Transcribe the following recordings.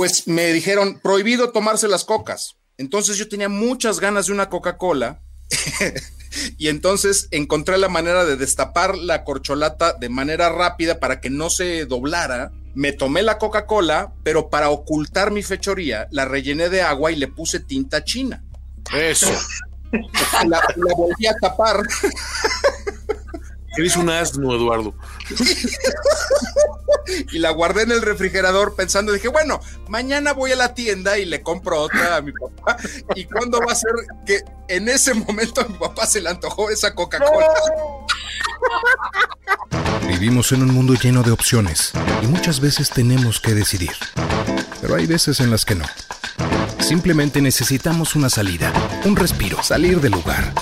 pues me dijeron prohibido tomarse las cocas. Entonces yo tenía muchas ganas de una Coca-Cola y entonces encontré la manera de destapar la corcholata de manera rápida para que no se doblara. Me tomé la Coca-Cola, pero para ocultar mi fechoría la rellené de agua y le puse tinta china. Eso. La, la volví a tapar. Eres un asno, Eduardo. y la guardé en el refrigerador pensando, dije, bueno, mañana voy a la tienda y le compro otra a mi papá. ¿Y cuándo va a ser que en ese momento a mi papá se le antojó esa Coca-Cola? Vivimos en un mundo lleno de opciones y muchas veces tenemos que decidir. Pero hay veces en las que no. Simplemente necesitamos una salida, un respiro, salir del lugar,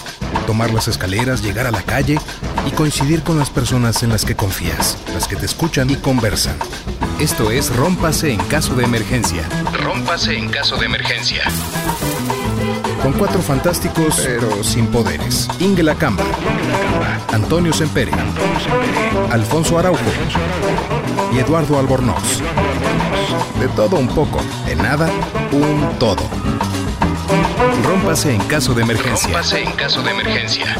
tomar las escaleras, llegar a la calle y coincidir con las personas en las que confías, las que te escuchan y conversan. Esto es Rómpase en caso de emergencia. Rómpase en caso de emergencia. Con cuatro fantásticos, pero sin poderes. Inge Camba, Antonio Sempere, Alfonso Araujo y Eduardo Albornoz. De todo un poco, de nada, un todo. Rómpase en caso de emergencia. Rómpase en caso de emergencia.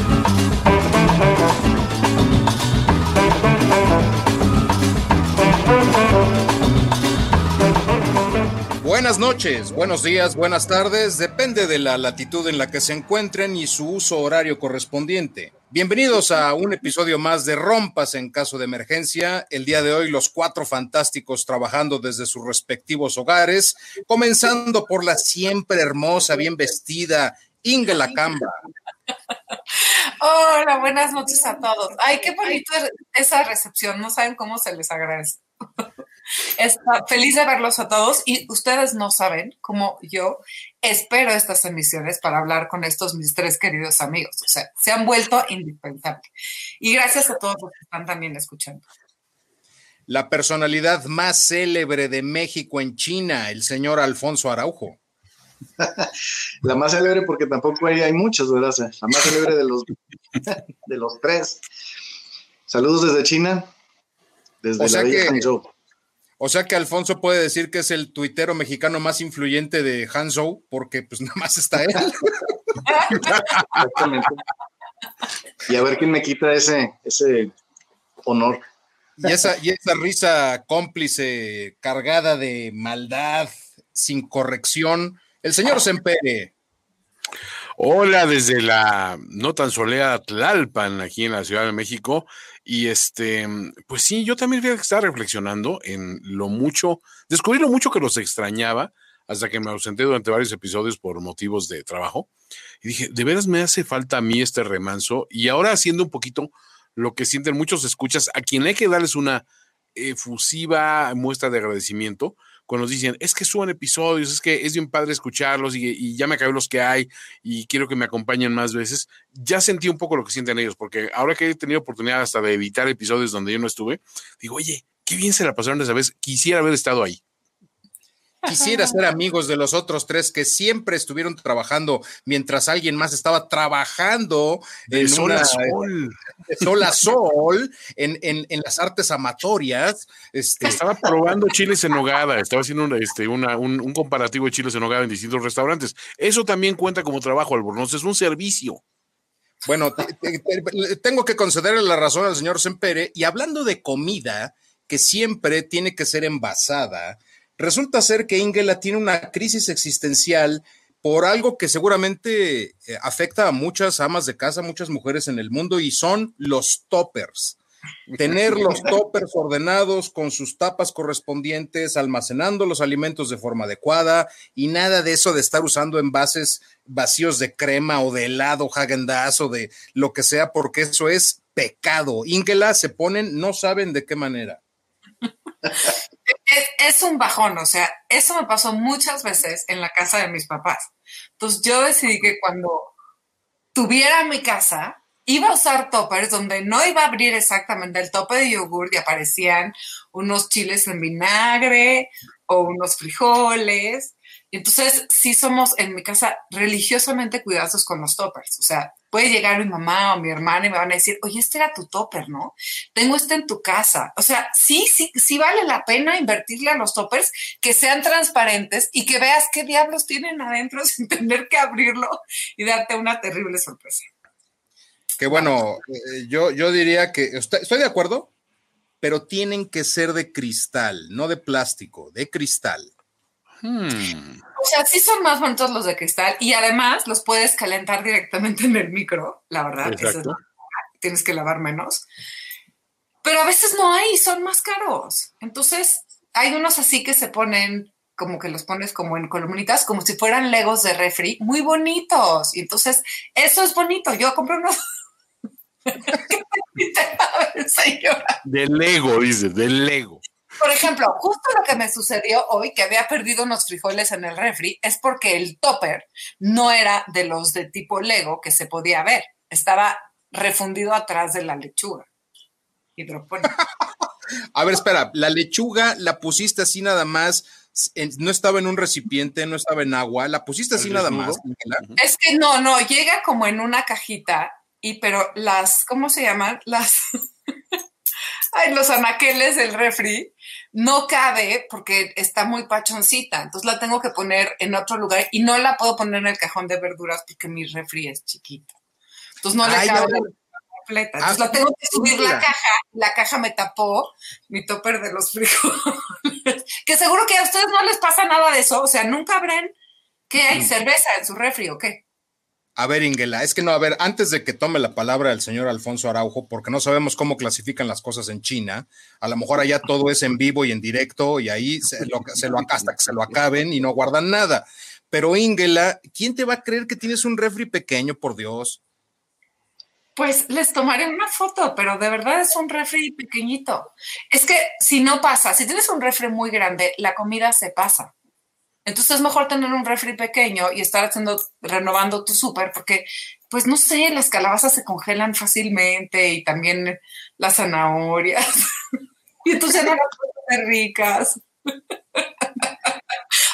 Buenas noches, buenos días, buenas tardes, depende de la latitud en la que se encuentren y su uso horario correspondiente. Bienvenidos a un episodio más de Rompas en caso de emergencia. El día de hoy los cuatro fantásticos trabajando desde sus respectivos hogares, comenzando por la siempre hermosa, bien vestida Inge Lacamba. Hola, buenas noches a todos. Ay, qué bonito esa recepción, no saben cómo se les agradece. Está feliz de verlos a todos y ustedes no saben cómo yo espero estas emisiones para hablar con estos mis tres queridos amigos. O sea, se han vuelto indispensables. Y gracias a todos los que están también escuchando. La personalidad más célebre de México en China, el señor Alfonso Araujo. La más célebre porque tampoco hay, hay muchos, ¿verdad? La más célebre de los, de los tres. Saludos desde China, desde la bella Hangzhou. O sea que Alfonso puede decir que es el tuitero mexicano más influyente de Hanzhou, porque pues nada más está él. Exactamente. Y a ver quién me quita ese, ese honor. Y esa, y esa risa cómplice, cargada de maldad, sin corrección, el señor Sempere. Hola desde la no tan soleada Tlalpan, aquí en la Ciudad de México. Y este, pues sí, yo también estaba reflexionando en lo mucho, descubrí lo mucho que los extrañaba hasta que me ausenté durante varios episodios por motivos de trabajo. Y dije, de veras me hace falta a mí este remanso. Y ahora haciendo un poquito lo que sienten muchos escuchas, a quien hay que darles una efusiva muestra de agradecimiento, cuando nos dicen, es que suban episodios, es que es bien padre escucharlos y, ya me acabé los que hay y quiero que me acompañen más veces, ya sentí un poco lo que sienten ellos, porque ahora que he tenido oportunidad hasta de evitar episodios donde yo no estuve, digo, oye, qué bien se la pasaron esa vez, quisiera haber estado ahí. Quisiera ser amigos de los otros tres que siempre estuvieron trabajando mientras alguien más estaba trabajando de en sol a sol. De sol a sol en, en, las artes amatorias. Este. Estaba probando chiles en nogada, estaba haciendo una, este, una, un, comparativo de chiles en nogada en distintos restaurantes. Eso también cuenta como trabajo, Albornoz, es un servicio. Bueno, tengo que concederle la razón al señor Sempere. Y hablando de comida, que siempre tiene que ser envasada, Resulta ser que Ingela tiene una crisis existencial por algo que seguramente eh, afecta a muchas amas de casa, muchas mujeres en el mundo, y son los toppers. Tener los toppers ordenados con sus tapas correspondientes, almacenando los alimentos de forma adecuada y nada de eso de estar usando envases vacíos de crema o de helado, Hagen o de lo que sea, porque eso es pecado. Ingela se ponen, no saben de qué manera es, un bajón, o sea, eso me pasó muchas veces en la casa de mis papás. Entonces yo decidí que cuando tuviera mi casa, iba a usar toppers donde no iba a abrir exactamente el tope de yogur y aparecían unos chiles en vinagre, o unos frijoles. Entonces, sí somos en mi casa religiosamente cuidadosos con los toppers. O sea, puede llegar mi mamá o mi hermana y me van a decir, oye, este era tu topper, ¿no? Tengo este en tu casa. O sea, sí, sí, sí vale la pena invertirle a los toppers que sean transparentes y que veas qué diablos tienen adentro sin tener que abrirlo y darte una terrible sorpresa. Que bueno, eh, yo, yo diría que estoy de acuerdo, pero tienen que ser de cristal, no de plástico, de cristal. Hmm. O sea, sí son más bonitos los de cristal y además los puedes calentar directamente en el micro, la verdad. tienes que lavar menos. Pero a veces no hay, son más caros. Entonces, hay unos así que se ponen como que los pones como en columnitas, como si fueran legos de refri, muy bonitos. Y entonces, eso es bonito. Yo compré unos de Lego, dice, de Lego. Por ejemplo, justo lo que me sucedió hoy, que había perdido unos frijoles en el refri, es porque el topper no era de los de tipo Lego que se podía ver. Estaba refundido atrás de la lechuga. A ver, espera, la lechuga la pusiste así nada más, no estaba en un recipiente, no estaba en agua, la pusiste así nada más. Es que no, no, llega como en una cajita y pero las, ¿cómo se llaman? Las, ay, los anaqueles del refri no cabe porque está muy pachoncita, entonces la tengo que poner en otro lugar y no la puedo poner en el cajón de verduras porque mi refri es chiquito. Entonces no le cabe completa. Entonces la ah, tengo que subir la caja, la caja me tapó mi topper de los frijoles. que seguro que a ustedes no les pasa nada de eso, o sea, nunca verán que hay cerveza en su refri o qué. A ver, Ingela, es que no, a ver, antes de que tome la palabra el señor Alfonso Araujo, porque no sabemos cómo clasifican las cosas en China, a lo mejor allá todo es en vivo y en directo y ahí se lo, se lo hasta que se lo acaben y no guardan nada. Pero Ingela, ¿quién te va a creer que tienes un refri pequeño, por Dios? Pues les tomaré una foto, pero de verdad es un refri pequeñito. Es que si no pasa, si tienes un refri muy grande, la comida se pasa. Entonces es mejor tener un refri pequeño y estar haciendo, renovando tu súper, porque, pues no sé, las calabazas se congelan fácilmente y también las zanahorias. y entonces no las ricas.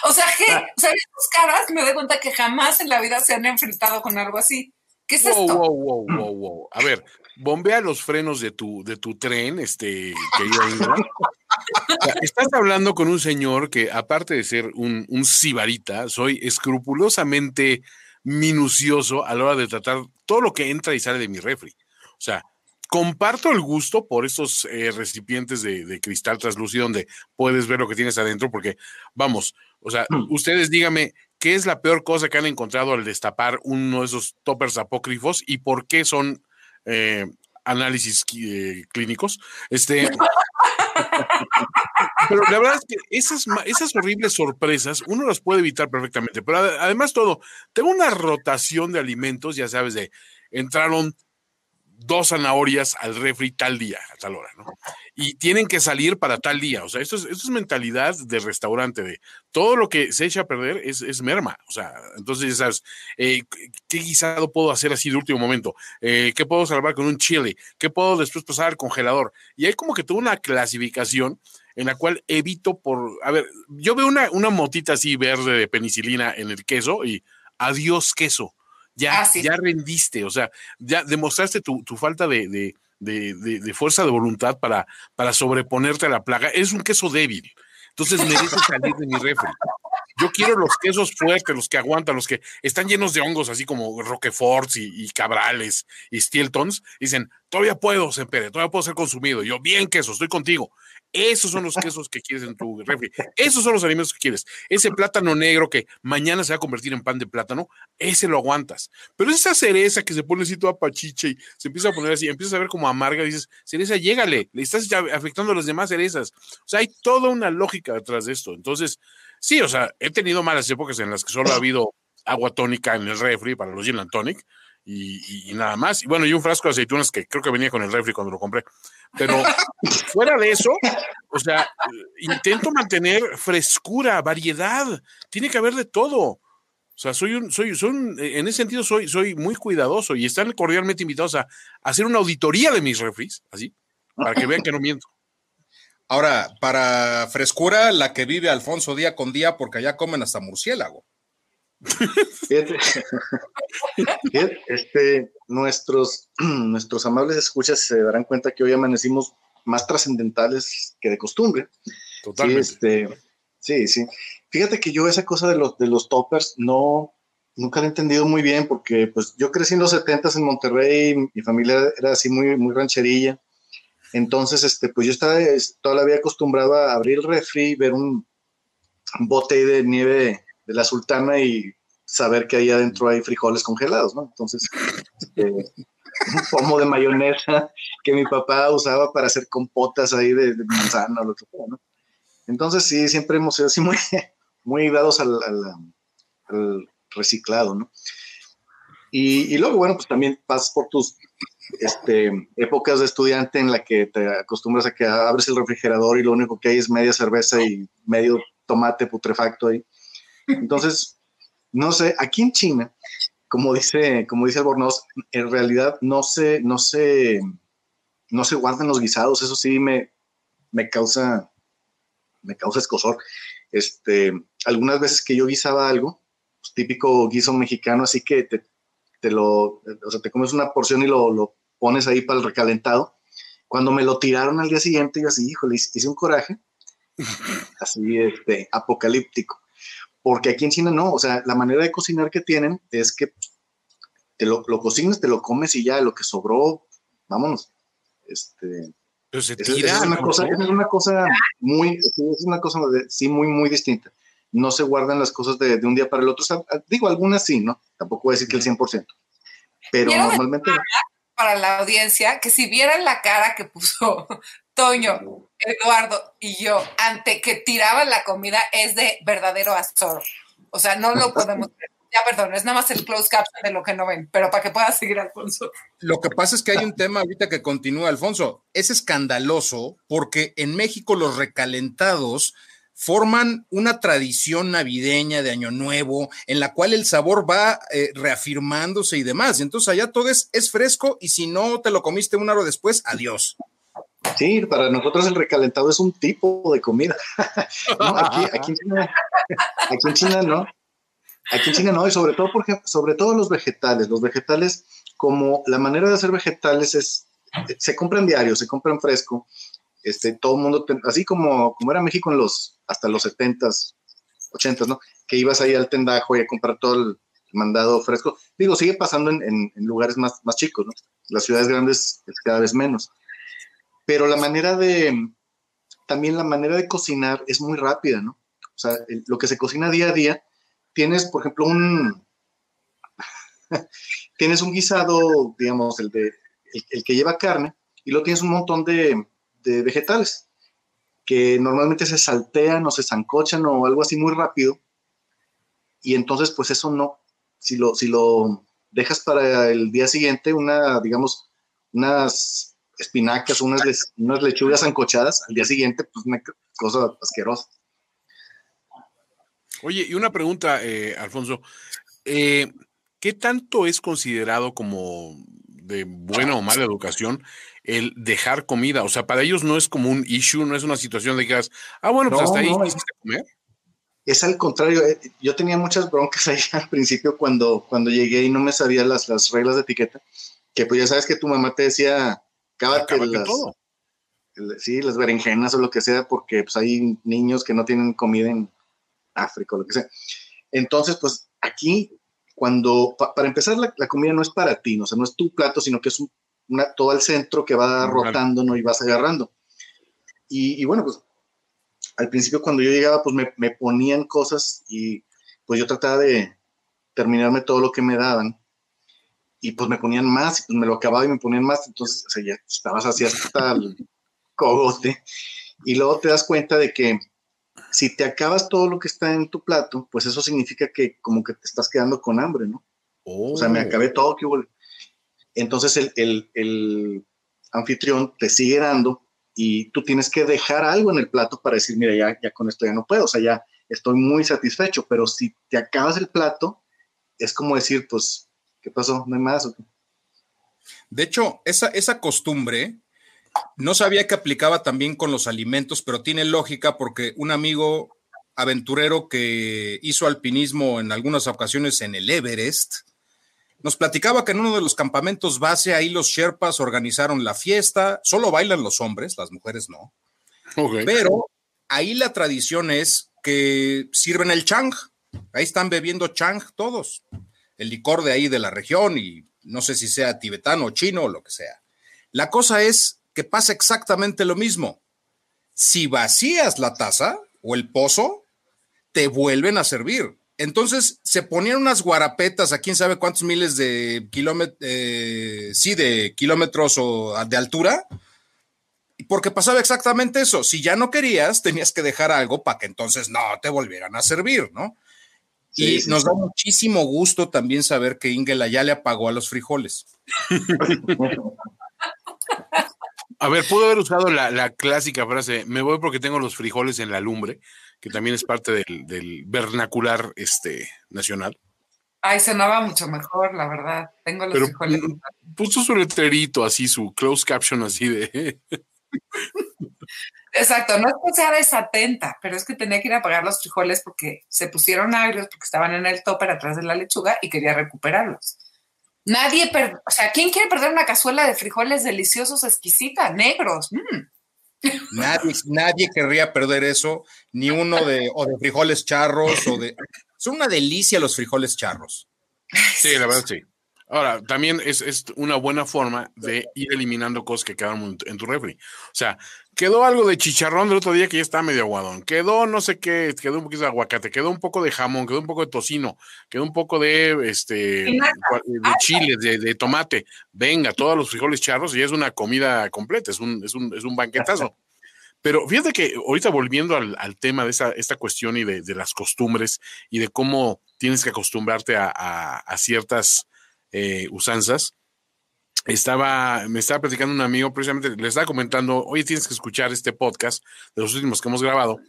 o sea, que, ah. o sea, caras me doy cuenta que jamás en la vida se han enfrentado con algo así. ¿Qué es esto? Wow, wow, wow, wow. A ver, bombea los frenos de tu, de tu tren, este, querido Estás hablando con un señor que, aparte de ser un, un sibarita, soy escrupulosamente minucioso a la hora de tratar todo lo que entra y sale de mi refri. O sea, comparto el gusto por estos eh, recipientes de, de, cristal translúcido donde puedes ver lo que tienes adentro, porque, vamos, o sea, mm. ustedes díganme, ¿qué es la peor cosa que han encontrado al destapar uno de esos toppers apócrifos y por qué son eh, análisis eh, clínicos. Este, pero la verdad es que esas, esas horribles sorpresas uno las puede evitar perfectamente. Pero además todo, tengo una rotación de alimentos, ya sabes, de entraron dos zanahorias al refri tal día, a tal hora, ¿no? Y tienen que salir para tal día. O sea, esto es, esto es mentalidad de restaurante, de todo lo que se echa a perder es, es merma. O sea, entonces sabes, eh, ¿qué guisado puedo hacer así de último momento? Eh, ¿Qué puedo salvar con un chile? ¿Qué puedo después pasar al congelador? Y hay como que toda una clasificación en la cual evito por, a ver, yo veo una, una motita así verde de penicilina en el queso y adiós queso ya, ah, ya rendiste, o sea, ya demostraste tu, falta de, fuerza de voluntad para, para sobreponerte a la plaga. Es un queso débil. Entonces mereces salir de mi refri. Yo quiero los quesos fuertes, los que aguantan, los que están llenos de hongos, así como Roqueforts y, Cabrales y Stiltons. Dicen, todavía puedo, Sempere, todavía puedo ser consumido. Yo, bien queso, estoy contigo. Esos son los quesos que quieres en tu refri. Esos son los alimentos que quieres. Ese plátano negro que mañana se va a convertir en pan de plátano, ese lo aguantas. Pero esa cereza que se pone así toda pachiche y se empieza a poner así, empieza a ver como amarga, dices, cereza, llégale, le estás afectando a las demás cerezas. O sea, hay toda una lógica detrás de esto. Entonces, sí, o sea, he tenido malas épocas en las que solo ha habido agua tónica en el refri para los gin tonic y, nada más. Y bueno, y un frasco de aceitunas que creo que venía con el refri cuando lo compré. Pero fuera de eso, o sea, intento mantener frescura, variedad. Tiene que haber de todo. O sea, soy un, soy, soy en ese sentido soy, soy muy cuidadoso y están cordialmente invitados a, hacer una auditoría de mis refris, así, para que vean que no miento. Ahora, para frescura, la que vive Alfonso día con día, porque allá comen hasta murciélago. este, nuestros, nuestros amables escuchas se darán cuenta que hoy amanecimos más trascendentales que de costumbre. Totalmente. Sí, este, sí, sí. Fíjate que yo esa cosa de los, de los toppers no, nunca la he entendido muy bien porque pues yo crecí en los 70 en Monterrey, mi familia era así muy, muy rancherilla. Entonces, este, pues yo estaba toda la vida acostumbrado a abrir el refri, ver un, bote de nieve de, la sultana y saber que ahí adentro hay frijoles congelados, ¿no? Entonces, este, un pomo de mayonesa que mi papá usaba para hacer compotas ahí de, manzana o lo que fuera, ¿no? Entonces, sí, siempre hemos sido así muy, muy dados al, reciclado, ¿no? Y, luego, bueno, pues también pasas por tus este, épocas de estudiante en la que te acostumbras a que abres el refrigerador y lo único que hay es media cerveza y medio tomate putrefacto ahí. Entonces, no sé, aquí en China, como dice, como dice Albornoz, en realidad no se, no se, no se guardan los guisados, eso sí me, me causa, me causa escosor. Este, algunas veces que yo guisaba algo, típico guiso mexicano, así que te, te, lo, o sea, te comes una porción y lo, lo, pones ahí para el recalentado. Cuando me lo tiraron al día siguiente, yo así, híjole, hice un coraje, así, este, apocalíptico. Porque aquí en China no, o sea, la manera de cocinar que tienen es que te lo, lo cocinas, te lo comes y ya, lo que sobró, vámonos. Este, Pero se tira, es, una cosa, es una cosa muy, es una cosa, sí, muy, muy distinta no se guardan las cosas de, un día para el otro. digo, algunas sí, ¿no? Tampoco voy a decir que el 100%. Pero normalmente... Para la audiencia, que si vieran la cara que puso Toño, Eduardo y yo ante que tiraban la comida, es de verdadero azor. O sea, no lo podemos... Ya, perdón, es nada más el close caption de lo que no ven, pero para que pueda seguir Alfonso. Lo que pasa es que hay un tema ahorita que continúa, Alfonso. Es escandaloso porque en México los recalentados forman una tradición navideña de Año Nuevo en la cual el sabor va eh, reafirmándose y demás. Entonces allá todo es, fresco y si no te lo comiste un hora después, adiós. Sí, para nosotros el recalentado es un tipo de comida. aquí, en China, aquí en China no. Aquí en China no, y sobre todo porque, sobre todo los vegetales. Los vegetales, como la manera de hacer vegetales es, se compran diarios, se compran fresco, este, todo el mundo, así como, como era México en los, hasta los 70s, 80s, ¿no? Que ibas ahí al tendajo y a comprar todo el mandado fresco. Digo, sigue pasando en, lugares más, más chicos, ¿no? Las ciudades grandes es cada vez menos. Pero la manera de, también la manera de cocinar es muy rápida, ¿no? O sea, lo que se cocina día a día, tienes, por ejemplo, un, tienes un guisado, digamos, el, de, el que lleva carne, y lo tienes un montón de, de vegetales que normalmente se saltean o se zancochan o algo así muy rápido. Y entonces, pues eso no, si lo, si lo dejas para el día siguiente, una, digamos, unas espinacas, unas, unas lechugas zancochadas, al día siguiente, pues una cosa asquerosa. Oye, y una pregunta, eh, Alfonso. Eh, ¿Qué tanto es considerado como de buena o mala educación el dejar comida. O sea, para ellos no es como un issue, no es una situación de que digas, ah, bueno, pues hasta ahí quisiste comer. Es al contrario, eh, yo tenía muchas broncas ahí al principio cuando, cuando llegué y no me sabía las, las reglas de etiqueta, que pues ya sabes que tu mamá te decía, cábate las, todo. sí, las berenjenas o lo que sea, porque pues hay niños que no tienen comida en África o lo que sea. Entonces, pues aquí, cuando, para empezar, la, la, comida no es para ti, ¿no? o sea, no es tu plato, sino que es un todo el centro que va rotando ¿no? y vas agarrando. Y, bueno, pues al principio cuando yo llegaba, pues me, ponían cosas y pues yo trataba de terminarme todo lo que me daban y pues me ponían más y pues me lo acababa y me ponían más, entonces o ya estabas así hasta el cogote y luego te das cuenta de que si te acabas todo lo que está en tu plato, pues eso significa que como que te estás quedando con hambre, ¿no? O sea, me oh. acabé todo, que entonces el, anfitrión te sigue dando y tú tienes que dejar algo en el plato para decir, mira, ya, ya con esto ya no puedo, o sea, ya estoy muy satisfecho, pero si te acabas el plato, es como decir, pues, ¿qué pasó? ¿No hay más? De hecho, esa, esa costumbre No sabía que aplicaba también con los alimentos, pero tiene lógica porque un amigo aventurero que hizo alpinismo en algunas ocasiones en el Everest, nos platicaba que en uno de los campamentos base ahí los Sherpas organizaron la fiesta, solo bailan los hombres, las mujeres no. Pero ahí la tradición es que sirven el chang, ahí están bebiendo chang todos, el licor de ahí de la región y no sé si sea tibetano, chino o lo que sea. La cosa es que pasa exactamente lo mismo. Si vacías la taza o el pozo, te vuelven a servir. Entonces se ponían unas guarapetas a quién sabe cuántos miles de kilómetros, eh, sí, de kilómetros o de altura, porque pasaba exactamente eso. Si ya no querías, tenías que dejar algo para que entonces no te volvieran a servir, ¿no? y nos da muchísimo gusto también saber que Ingela ya le apagó a los frijoles. A ver, pudo haber usado la, clásica frase, me voy porque tengo los frijoles en la lumbre, que también es parte del, vernacular este, nacional. Ay, sonaba mucho mejor, la verdad. Tengo los frijoles. Puso su letrerito así, su close caption así de. Exacto, no es que sea desatenta, pero es que tenía que ir a pagar los frijoles porque se pusieron agrios, porque estaban en el topper atrás de la lechuga y quería recuperarlos. Nadie, o sea, ¿quién quiere perder una cazuela de frijoles deliciosos, exquisita, negros? Mm. Nadie, nadie querría perder eso, ni uno de, o de frijoles charros, o de... Son una delicia los frijoles charros. Sí, la verdad sí. Ahora, también es, es, una buena forma de ir eliminando cosas que quedaron en tu refri. O sea, quedó algo de chicharrón del otro día que ya está medio aguadón. Quedó no sé qué, quedó un poquito de aguacate, quedó un poco de jamón, quedó un poco de tocino, quedó un poco de este de chile, de, tomate. Venga, todos los frijoles charros y es una comida completa, es un, es un, es un banquetazo. Pero fíjate que ahorita volviendo al, tema de esa, esta cuestión y de, las costumbres y de cómo tienes que acostumbrarte a, a, ciertas eh, usanzas, estaba, me estaba platicando un amigo, precisamente le estaba comentando, oye, tienes que escuchar este podcast de los últimos que hemos grabado,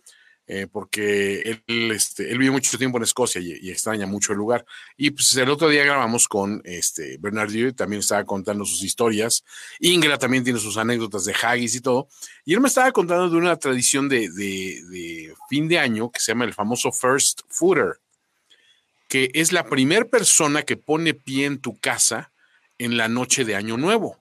eh, porque él, este, él vive mucho tiempo en Escocia y, extraña mucho el lugar. Y pues el otro día grabamos con este Bernardino, también estaba contando sus historias. Ingra también tiene sus anécdotas de haggis y todo. Y él me estaba contando de una tradición de, de fin de año que se llama el famoso First Footer, que es la primera persona que pone pie en tu casa en la noche de Año Nuevo.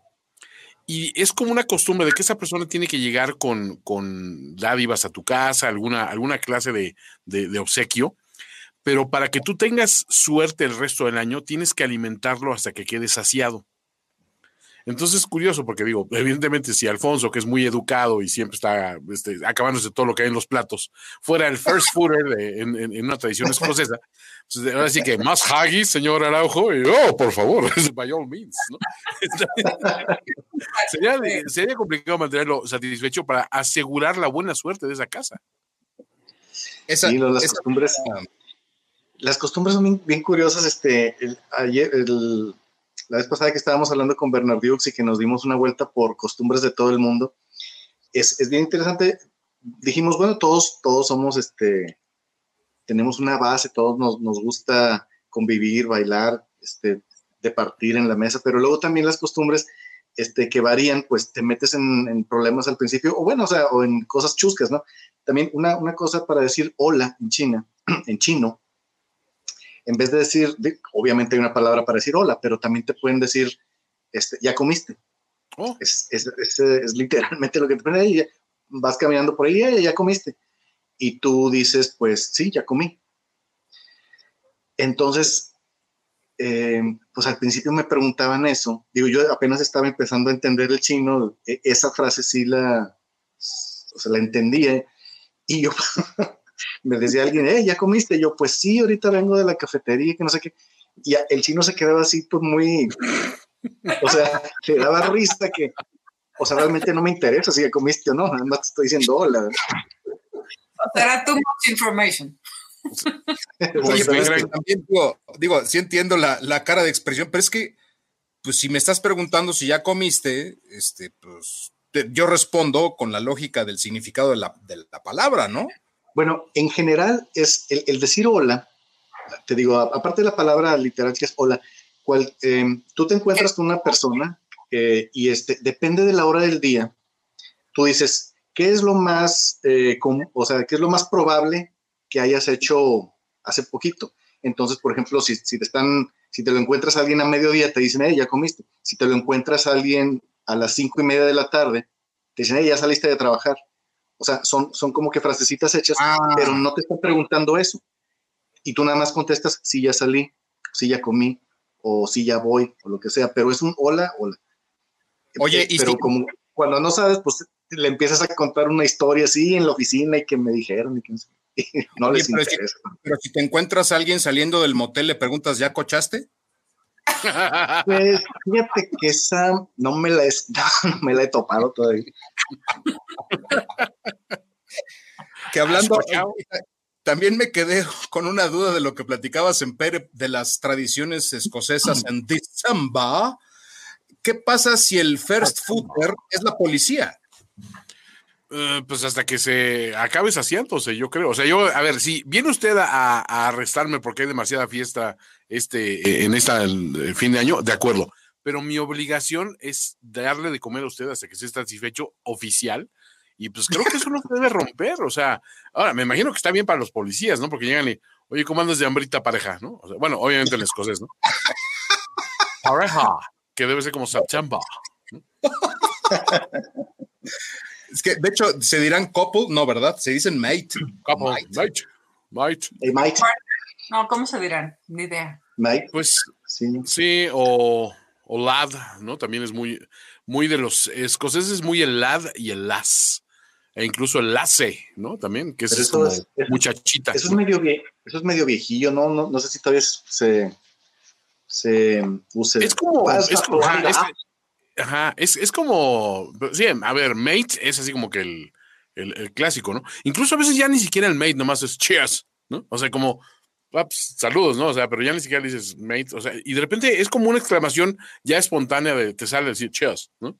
Y es como una costumbre de que esa persona tiene que llegar con, con dádivas a tu casa, alguna, alguna clase de, de, obsequio, pero para que tú tengas suerte el resto del año, tienes que alimentarlo hasta que quede saciado. Entonces es curioso porque digo, evidentemente si Alfonso, que es muy educado y siempre está este, acabándose todo lo que hay en los platos, fuera el first fooder en, una tradición escocesa, pues ahora sí que más haggis, señor Araujo, y oh, por favor, by all means. sería, complicado mantenerlo satisfecho para asegurar la buena suerte de esa casa. sí, las costumbres. Las costumbres son bien, curiosas. Este, ayer, el, la vez pasada que estábamos hablando con Bernardiux y que nos dimos una vuelta por costumbres de todo el mundo, es, es bien interesante. Dijimos, bueno, todos, todos somos, este, tenemos una base, todos nos, nos gusta convivir, bailar, este, partir en la mesa, pero luego también las costumbres este, que varían, pues te metes en, en, problemas al principio, o bueno, o sea, o en cosas chuscas, ¿no? También una, una cosa para decir hola en China, en chino, en vez de decir, obviamente hay una palabra para decir hola, pero también te pueden decir, este, ya comiste. Oh. Es, literalmente lo que te ponen ahí. Vas caminando por ahí, ya, ya comiste. Y tú dices, pues sí, ya comí. Entonces, eh, pues al principio me preguntaban eso. Digo, yo apenas estaba empezando a entender el chino. E, esa frase sí la, o sea, la entendía. Y yo me decía alguien, eh, ¿ya comiste? yo, pues sí, ahorita vengo de la cafetería, que no sé qué. Y el chino se quedaba así, pues muy, o sea, le daba risa que, o sea, realmente no me interesa si ya comiste o no, nada más te estoy diciendo hola. Será too much information. Oye, pues, también digo, digo, sí entiendo la, la, cara de expresión, pero es que, pues si me estás preguntando si ya comiste, este, pues yo respondo con la lógica del significado de la, de la palabra, ¿no? Bueno, en general es el, decir hola, te digo, aparte de la palabra literal que es hola, cual, em, tú te encuentras con una persona eh, y este, depende de la hora del día, tú dices, ¿qué es lo más, eh, o sea, qué es lo más probable que hayas hecho hace poquito? Entonces, por ejemplo, si, si te están, si te lo encuentras a alguien a mediodía, te dicen, hey, ya comiste. Si te lo encuentras a alguien a las cinco y media de la tarde, te dicen, hey, ya saliste de trabajar. O sea, son, son como que frasecitas hechas, Ah. pero no te están preguntando eso. Y tú nada más contestas, sí, ya salí, sí, ya comí, o sí, ya voy, o lo que sea, pero es un hola, hola. Oye, y pero si- como cuando no sabes, pues le empiezas a contar una historia así en la oficina y que me dijeron y que no no Oye, les pero si- interesa. Pero si te encuentras a alguien saliendo del motel, le preguntas, ¿ya cochaste? Pues fíjate que esa no me la, he, no, me la he topado todavía. Que hablando, ¿Has cochado? también me quedé con una duda de lo que platicabas en Pere de las tradiciones escocesas en December. ¿Qué pasa si el first footer es la policía? Eh, pues hasta que se acabe saciándose, yo creo. O sea, yo, a ver, si viene usted a, a arrestarme porque hay demasiada fiesta este, eh, en esta el fin de año, de acuerdo. Pero mi obligación es darle de comer a usted hasta que esté satisfecho oficial. Y pues creo que eso no se debe romper. O sea, ahora me imagino que está bien para los policías, ¿no? Porque llegan y, oye, ¿cómo andas de hambrita pareja? ¿no? O sea, bueno, obviamente en escocés, ¿no? Pareja, que debe ser como September. Es que, de hecho, se dirán couple, no, ¿verdad? Se dicen mate. Couple, Mate. mate, mate. Hey, Mike, No, ¿cómo se dirán? Ni idea. Mike, Pues sí. Sí, o, o lad, ¿no? También es muy, muy de los escoceses, muy el lad y el las. E incluso el lace, ¿no? También, que es eso como es- muchachita. Eso es medio, vie- eso es medio viejillo, ¿no? No, no sé si todavía se, se use. Es como, Ah, es como, ajá, jugando. es, Ah, ajá, es, es como, sí, a ver, mate es así como que el, el, el clásico, ¿no? Incluso a veces ya ni siquiera el mate, nomás es cheers, ¿no? O sea, como, ah, pues, saludos, ¿no? O sea, pero ya ni siquiera le dices mate, o sea, y de repente es como una exclamación ya espontánea de te sale decir cheers, ¿no?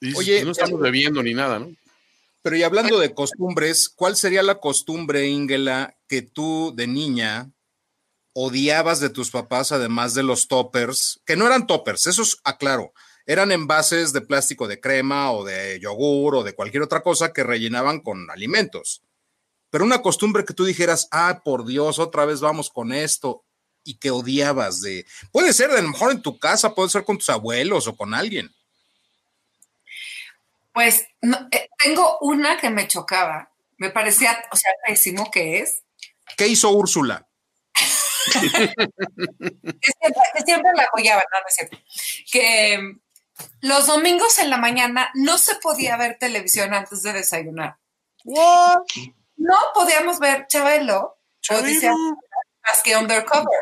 Y dices, Oye, no estamos bebiendo ni nada, ¿no? Pero y hablando de costumbres, ¿cuál sería la costumbre, Ingela, que tú de niña odiabas de tus papás, además de los toppers? Que no eran toppers, esos aclaro, eran envases de plástico de crema o de yogur o de cualquier otra cosa que rellenaban con alimentos. Pero una costumbre que tú dijeras, ah, por Dios, otra vez vamos con esto, y que odiabas de. Puede ser, a lo mejor en tu casa, puede ser con tus abuelos o con alguien. Pues no, eh, tengo una que me chocaba. Me parecía, o sea, pésimo que es. ¿Qué hizo Úrsula? Que siempre, que siempre la apoyaba, no, no es cierto. Que mm, los domingos en la mañana no se podía ver televisión antes de desayunar. No podíamos ver Chabelo, o Odisea más que Undercover,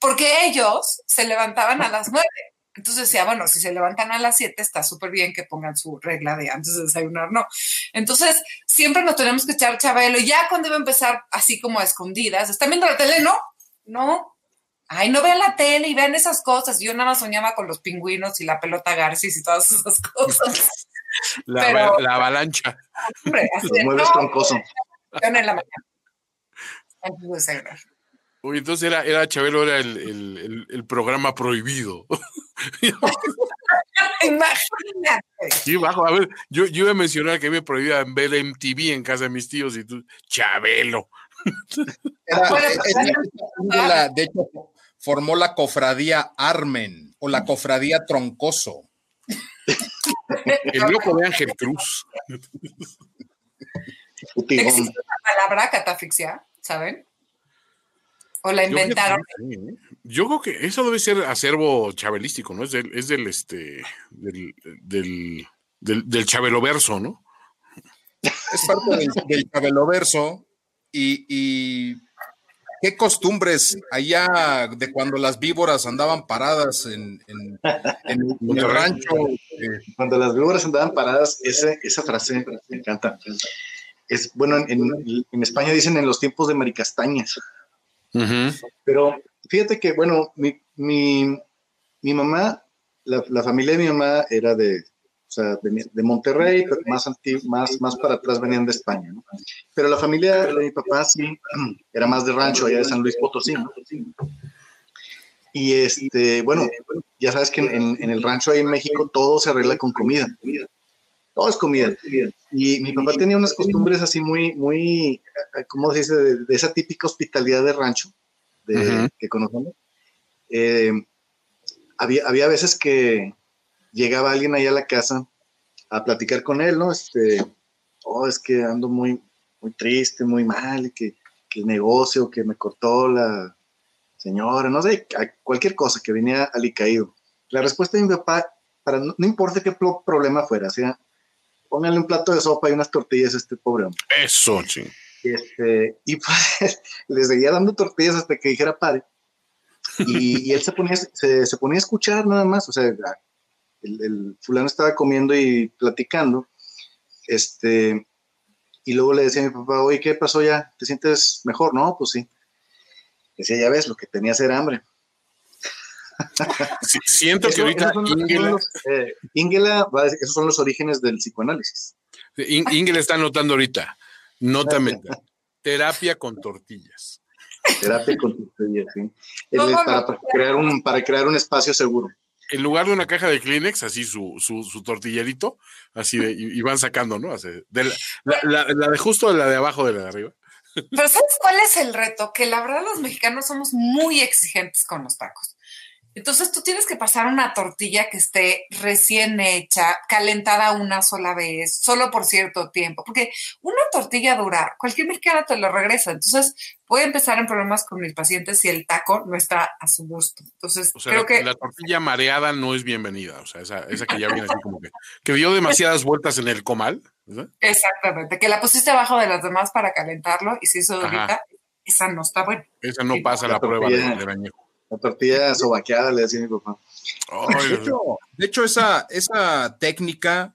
porque ellos se levantaban a las nueve. Entonces decía, bueno, si se levantan a las siete, está súper bien que pongan su regla de antes de desayunar, no. Entonces, siempre nos tenemos que echar Chabelo. Y ya cuando iba a empezar así como a escondidas, ¿están viendo la tele? No, no. Ay, no vean la tele y vean esas cosas. Yo nada más soñaba con los pingüinos y la pelota Garcis y todas esas cosas. La, Pero- la avalancha. Hombre, así Los muebles no. En la mañana. Antes de desayunar. Uy, entonces era, era Chabelo, era el, el- el- el programa prohibido. Imagínate. Sí, bajo. A ver, yo, yo iba a mencionar que me prohibía ver MTV en casa de mis tíos y tú, Chabelo. Era- la- de hecho, formó la cofradía Armen o la cofradía Troncoso. El loco de Ángel Cruz. Putigón. ¿Existe una palabra catafixia? ¿Saben? ¿O la Yo creo que inventaron? sí, ¿eh? Yo creo que eso debe ser acervo chabelístico, ¿no? Es del, es del este, del, del, del, del chabeloverso, ¿no? Es parte del, del Chabeloverso y, y qué costumbres allá de cuando las víboras andaban paradas en, en- en el rancho. eh, Cuando las víboras andaban paradas, ese- esa frase me encanta. Es, bueno, en, España dicen en los tiempos de maricastañas. Pero fíjate que, bueno, mi, mi, mi mamá, la, la familia de mi mamá era de, o sea, venía de Monterrey, pero más, anti- más, más para atrás venían de España, ¿no? Pero la familia de mi papá sí era más de rancho, allá de San Luis Potosí, ¿no? Y este, bueno, ya sabes que en, en el rancho ahí en México todo se arregla con comida. Todo es comida. Y mi papá tenía unas costumbres así muy, muy, ¿cómo se dice? De, esa típica hospitalidad de rancho de, que conocemos. Eh, había, había veces que llegaba alguien ahí a la casa a platicar con él, ¿no? Este, oh, es que ando muy, muy triste, muy mal, que, que el negocio, que me cortó la señora, no sé, cualquier cosa que venía alicaído. La respuesta de mi papá, para no, importa qué problema fuera, sea, póngale un plato de sopa y unas tortillas a este pobre hombre. Eso, ching. Este, y pues le seguía dando tortillas hasta que dijera padre. Y, él se ponía, se, se, ponía a escuchar nada más, o sea, el, el, fulano estaba comiendo y platicando, este, y luego le decía a mi papá, oye, ¿qué pasó ya? ¿Te sientes mejor? No, pues sí. Decía, ya ves, lo que tenía era hambre. Siento que ahorita Ingela, eh, esos son los orígenes del psicoanálisis. Ingela está anotando ahorita, nótame, terapia con tortillas. Terapia con tortillas, sí. para, crear un, para crear un espacio seguro. En lugar de una caja de Kleenex, así su, su, su tortillerito, así de, y, van sacando, ¿no? la, la, de justo la de abajo de la de arriba. Pero ¿sabes cuál es el reto? Que la verdad los mexicanos somos muy exigentes con los tacos. Entonces tú tienes que pasar una tortilla que esté recién hecha, calentada una sola vez, solo por cierto tiempo, porque una tortilla dura, cualquier mexicano te lo regresa. Entonces puede empezar en problemas con mis pacientes si el taco no está a su gusto. Entonces creo que... La tortilla mareada no es bienvenida, o sea, esa, que ya viene así como que, que dio demasiadas vueltas en el comal. Exactamente, que la pusiste abajo de las demás para calentarlo y si eso durita, esa no está buena. Esa no pasa la, prueba del añejo. La tortilla sobaqueada, le decía mi papá. de, hecho, esa, esa técnica,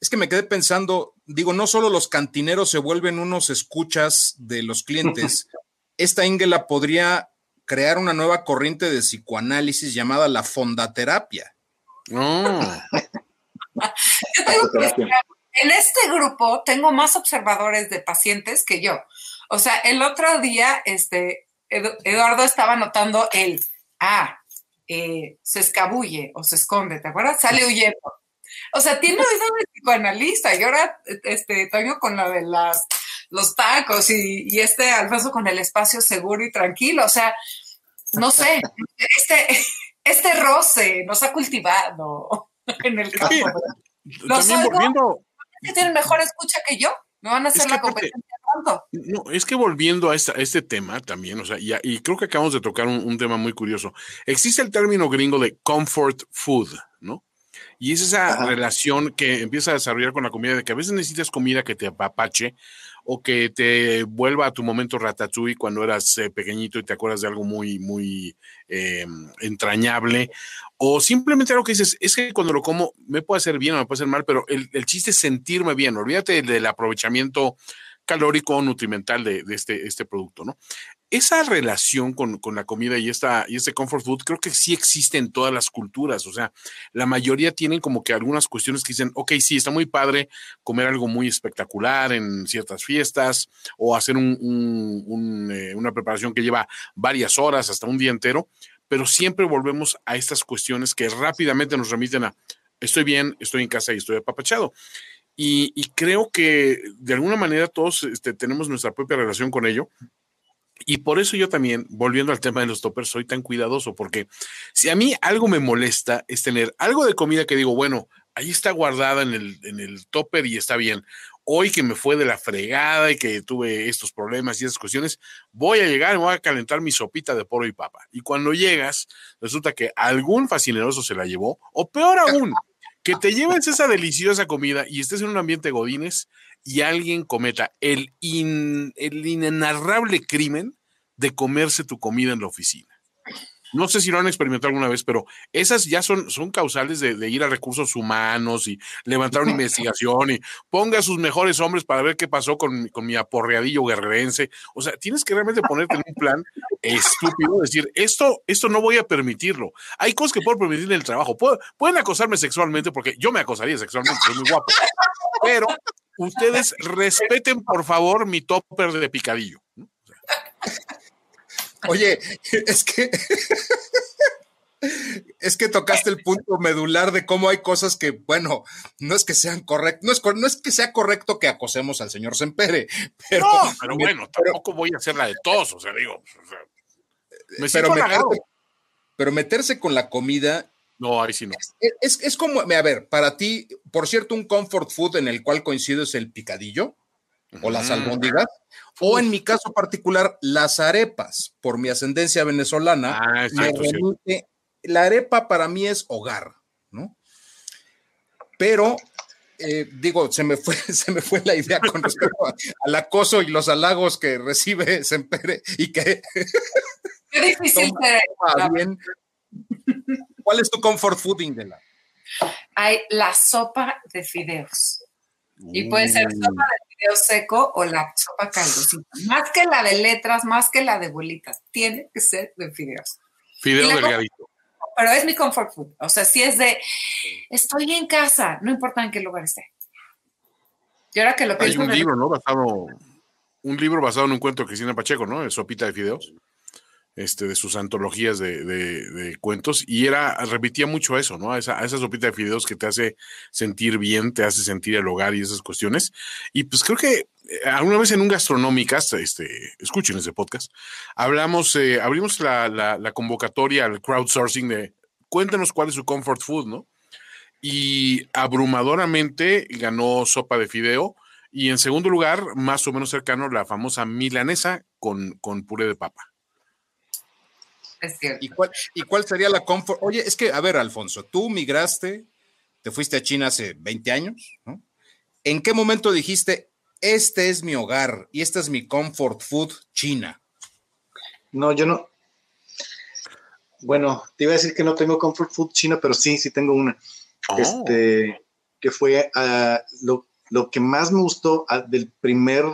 es que me quedé pensando, digo, no solo los cantineros se vuelven unos escuchas de los clientes, esta Ingela podría crear una nueva corriente de psicoanálisis llamada la fondaterapia. No. en este grupo tengo más observadores de pacientes que yo. O sea, el otro día, este, Eduardo estaba notando el, ah, eh, se escabulle o se esconde, ¿te acuerdas? Sale huyendo. O sea, tiene oído de psicoanalista y ahora, este, Toño con lo de las, los tacos y, y este Alfonso con el espacio seguro y tranquilo. O sea, no sé, este, este roce nos ha cultivado en el campo. También volviendo. tienen mejor escucha que yo. No van a hacer la competencia no, es que volviendo a, este tema también, o sea, y, creo que acabamos de tocar un, tema muy curioso. Existe el término gringo de comfort food, ¿no? Y es esa relación que empieza a desarrollar con la comida, de que a veces necesitas comida que te apapache o que te vuelva a tu momento ratatouille cuando eras eh, pequeñito y te acuerdas de algo muy, muy eh, entrañable, o simplemente algo que dices, es que cuando lo como me puede hacer bien o me puede hacer mal, pero el, el chiste es sentirme bien, olvídate del aprovechamiento calórico nutrimental de, este, este producto, ¿no? Esa relación con, la comida y, esta, y este comfort food creo que sí existe en todas las culturas, o sea, la mayoría tienen como que algunas cuestiones que dicen, ok, sí, está muy padre comer algo muy espectacular en ciertas fiestas o hacer eh, una preparación que lleva varias horas, hasta un día entero, pero siempre volvemos a estas cuestiones que rápidamente nos remiten a, estoy bien, estoy en casa y estoy apapachado. Y, creo que de alguna manera todos este, tenemos nuestra propia relación con ello. Y por eso yo también, volviendo al tema de los toppers, soy tan cuidadoso, porque si a mí algo me molesta es tener algo de comida que digo, bueno, ahí está guardada en el, en el topper y está bien. Hoy que me fue de la fregada y que tuve estos problemas y esas cuestiones, voy a llegar y voy a calentar mi sopita de poro y papa. Y cuando llegas, resulta que algún fascineroso se la llevó, o peor aún, que te lleves esa deliciosa comida y estés en un ambiente godines y alguien cometa el, el inenarrable crimen de comerse tu comida en la oficina. No sé si lo han experimentado alguna vez, pero esas ya son, son causales de, ir a recursos humanos y levantar una investigación y ponga a sus mejores hombres para ver qué pasó con, con mi aporreadillo guerrerense. O sea, tienes que realmente ponerte en un plan estúpido, decir, esto, esto no voy a permitirlo. Hay cosas que puedo permitir en el trabajo. pueden acosarme sexualmente porque yo me acosaría sexualmente, soy muy guapo. Pero ustedes respeten, por favor, mi topper de picadillo. Oye, es que es que tocaste el punto medular de cómo hay cosas que, bueno, no es que sean correctas, no es, no es que sea correcto que acosemos al señor Sempere, pero. No, pero bueno, tampoco voy a hacer la de todos, o sea, digo. O sea, me pero, meterse, pero meterse con la comida. No, ahí sí no. Es, es, como, a ver, para ti, por cierto, un comfort food en el cual coincido es el picadillo o las albóndigas, o en mi caso particular, las arepas, por mi ascendencia venezolana, ah, la arepa para mí es hogar, ¿no? Pero, eh, digo, se me, fue, se me fue la idea con respecto al acoso y los halagos que recibe Sempere y que... Qué difícil bien. ¿Cuál es tu comfort food, Ingela? Hay la sopa de fideos. Y puede ser sopa de fideo seco o la sopa caldosita. Más que la de letras, más que la de bolitas. Tiene que ser de fideos. Fideo delgadito pero es mi comfort food. O sea, si es de, estoy en casa, no importa en qué lugar esté. Y ahora que lo Hay un libro, ¿no? Basado, un libro basado en un cuento de Cristina Pacheco, ¿no? De Sopita de Fideos. Este, de sus antologías de, cuentos, y era, repetía mucho eso, ¿no? Esa, esa, sopita de fideos que te hace sentir bien, te hace sentir el hogar y esas cuestiones. Y pues creo que eh, alguna vez en un gastronómicas, este, escuchen ese podcast, hablamos, eh, abrimos la, la, convocatoria al crowdsourcing de cuéntanos cuál es su comfort food, ¿no? Y abrumadoramente ganó sopa de fideo. Y en segundo lugar, más o menos cercano, la famosa milanesa con, con puré de papa. Es cierto. ¿Y cuál, ¿Y cuál sería la comfort? Oye, es que, a ver, Alfonso, tú migraste, te fuiste a China hace 20 años, ¿no? ¿En qué momento dijiste, este es mi hogar y esta es mi comfort food China? No, yo no. Bueno, te iba a decir que no tengo comfort food China, pero sí, sí tengo una. Oh. Este, que fue uh, lo, lo, que más me gustó uh, del primer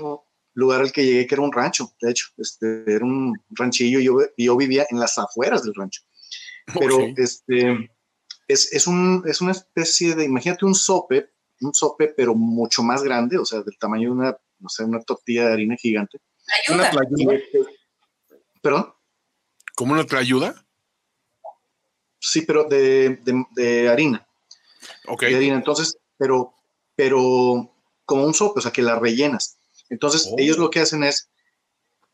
lugar al que llegué, que era un rancho, de hecho, este, era un ranchillo y yo, yo vivía en las afueras del rancho. Pero este, es, es, un, es una especie de, imagínate un sope, un sope, pero mucho más grande, o sea, del tamaño de una, no sé, una tortilla de harina gigante. Una playuda. ¿Perdón? ¿Como una ayuda? Sí, pero de, de, de harina. Ok. De harina, entonces, pero, pero como un sope, o sea, que la rellenas. Entonces, oh. ellos lo que hacen es,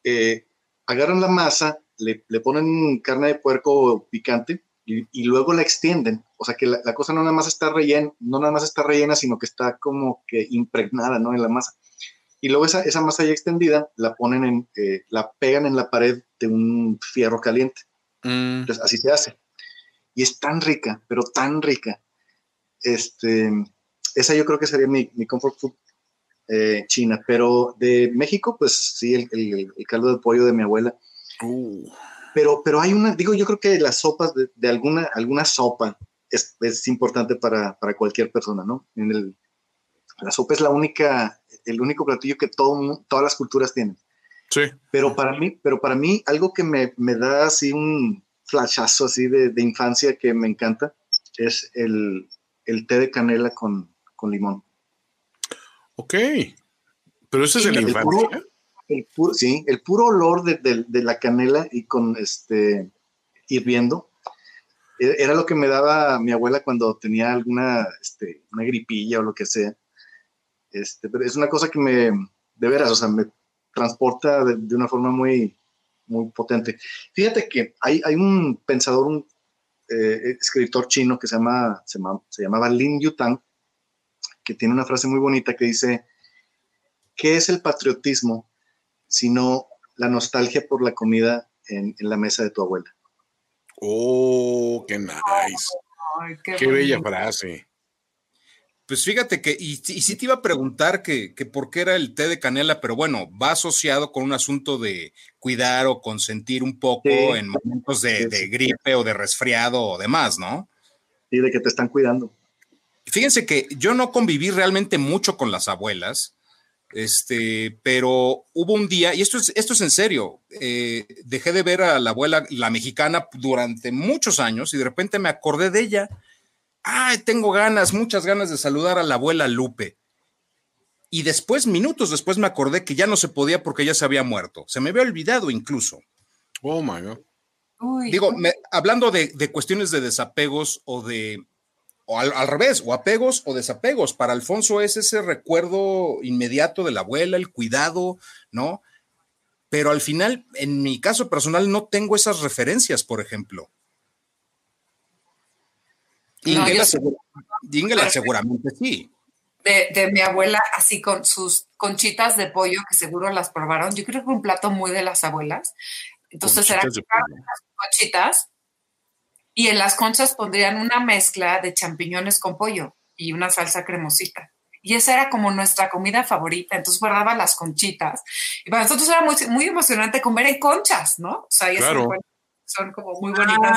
eh, agarran la masa, le, ponen carne de puerco picante y, luego la extienden. O sea, que la, cosa no nada más está rellena, no nada más está rellena, sino que está como que impregnada, ¿no? En la masa. Y luego esa, esa masa ya extendida la ponen en, eh, la pegan en la pared de un fierro caliente. Mm. Entonces, así se hace. Y es tan rica, pero tan rica. Este, esa yo creo que sería mi, mi comfort food eh, China, pero de México, pues sí, el, caldo de pollo de mi abuela. Uh. Pero, pero hay una, digo, yo creo que las sopas, de, alguna, alguna sopa es, es importante para, para, cualquier persona, ¿no? En el, la sopa es la única, el único platillo que todo, todas las culturas tienen. Sí. Pero para mí, pero para mí, algo que me, me da así un flashazo así de, de, infancia que me encanta es el, el té de canela con, con limón. Ok. Pero eso es el, el puro, el puro, sí, el puro olor de, la canela y con este hirviendo e, era lo que me daba mi abuela cuando tenía alguna este, una gripilla o lo que sea. Este, pero es una cosa que me, de veras, o sea, me transporta de, una forma muy, muy potente. Fíjate que hay, hay un pensador, un eh, escritor chino que se, llama, se, llama, se llamaba Lin Yutang, que tiene una frase muy bonita que dice, ¿qué es el patriotismo sino la nostalgia por la comida en, la mesa de tu abuela? Oh, qué nice. qué, bella frase. Pues fíjate que, y, y sí te iba a preguntar que, que, por qué era el té de canela, pero bueno, va asociado con un asunto de cuidar o consentir un poco en momentos de, de, gripe o de resfriado o demás, ¿no? Sí, de que te están cuidando. Fíjense que yo no conviví realmente mucho con las abuelas, este, pero hubo un día, y esto es, esto es en serio, eh, dejé de ver a la abuela, la mexicana, durante muchos años y de repente me acordé de ella. Ay, tengo ganas, muchas ganas de saludar a la abuela Lupe. Y después, minutos después, me acordé que ya no se podía porque ella se había muerto. Se me había olvidado incluso. Oh my God. Digo, hablando de, cuestiones de desapegos o de, o al, al, revés, o apegos o desapegos, para Alfonso es ese recuerdo inmediato de la abuela, el cuidado, ¿no? Pero al final, en mi caso personal, no tengo esas referencias, por ejemplo. Ingela, seguramente sí. De, mi abuela, así con sus conchitas de pollo, que seguro las probaron. Yo creo que un plato muy de las abuelas. Entonces eran conchitas y en las conchas pondrían una mezcla de champiñones con pollo y una salsa cremosita. Y esa era como nuestra comida favorita. Entonces guardaba las conchitas. Y para nosotros era muy, muy emocionante comer en conchas, ¿no? O sea, son, como muy bonitas.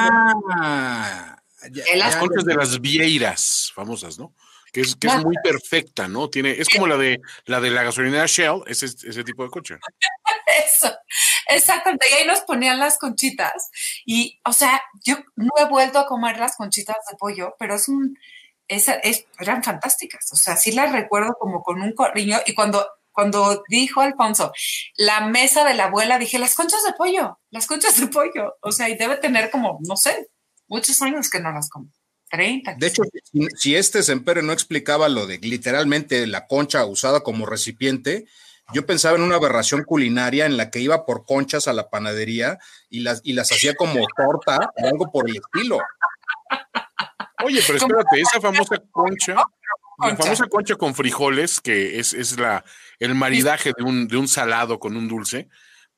Ah, las conchas de las vieiras famosas, ¿no? Que es, que es muy perfecta, ¿no? Tiene, es como la de la de la gasolinera Shell, ese, ese tipo de concha. Eso, exactamente. Y ahí nos ponían las conchitas. Y, o sea, yo no he vuelto a comer las conchitas de pollo, pero es un, es, eran fantásticas. O sea, sí las recuerdo como con un cariño. Y cuando, cuando dijo Alfonso, la mesa de la abuela, dije, las conchas de pollo, las conchas de pollo. O sea, y debe tener como, no sé, muchos años que no las como. 30. De hecho, si, este Sempere no explicaba lo de literalmente la concha usada como recipiente, yo pensaba en una aberración culinaria en la que iba por conchas a la panadería y las, y las hacía como torta o algo por el estilo. Oye, pero espérate, esa famosa concha, la famosa concha con frijoles, que es, es la, el maridaje de un, de un salado con un dulce,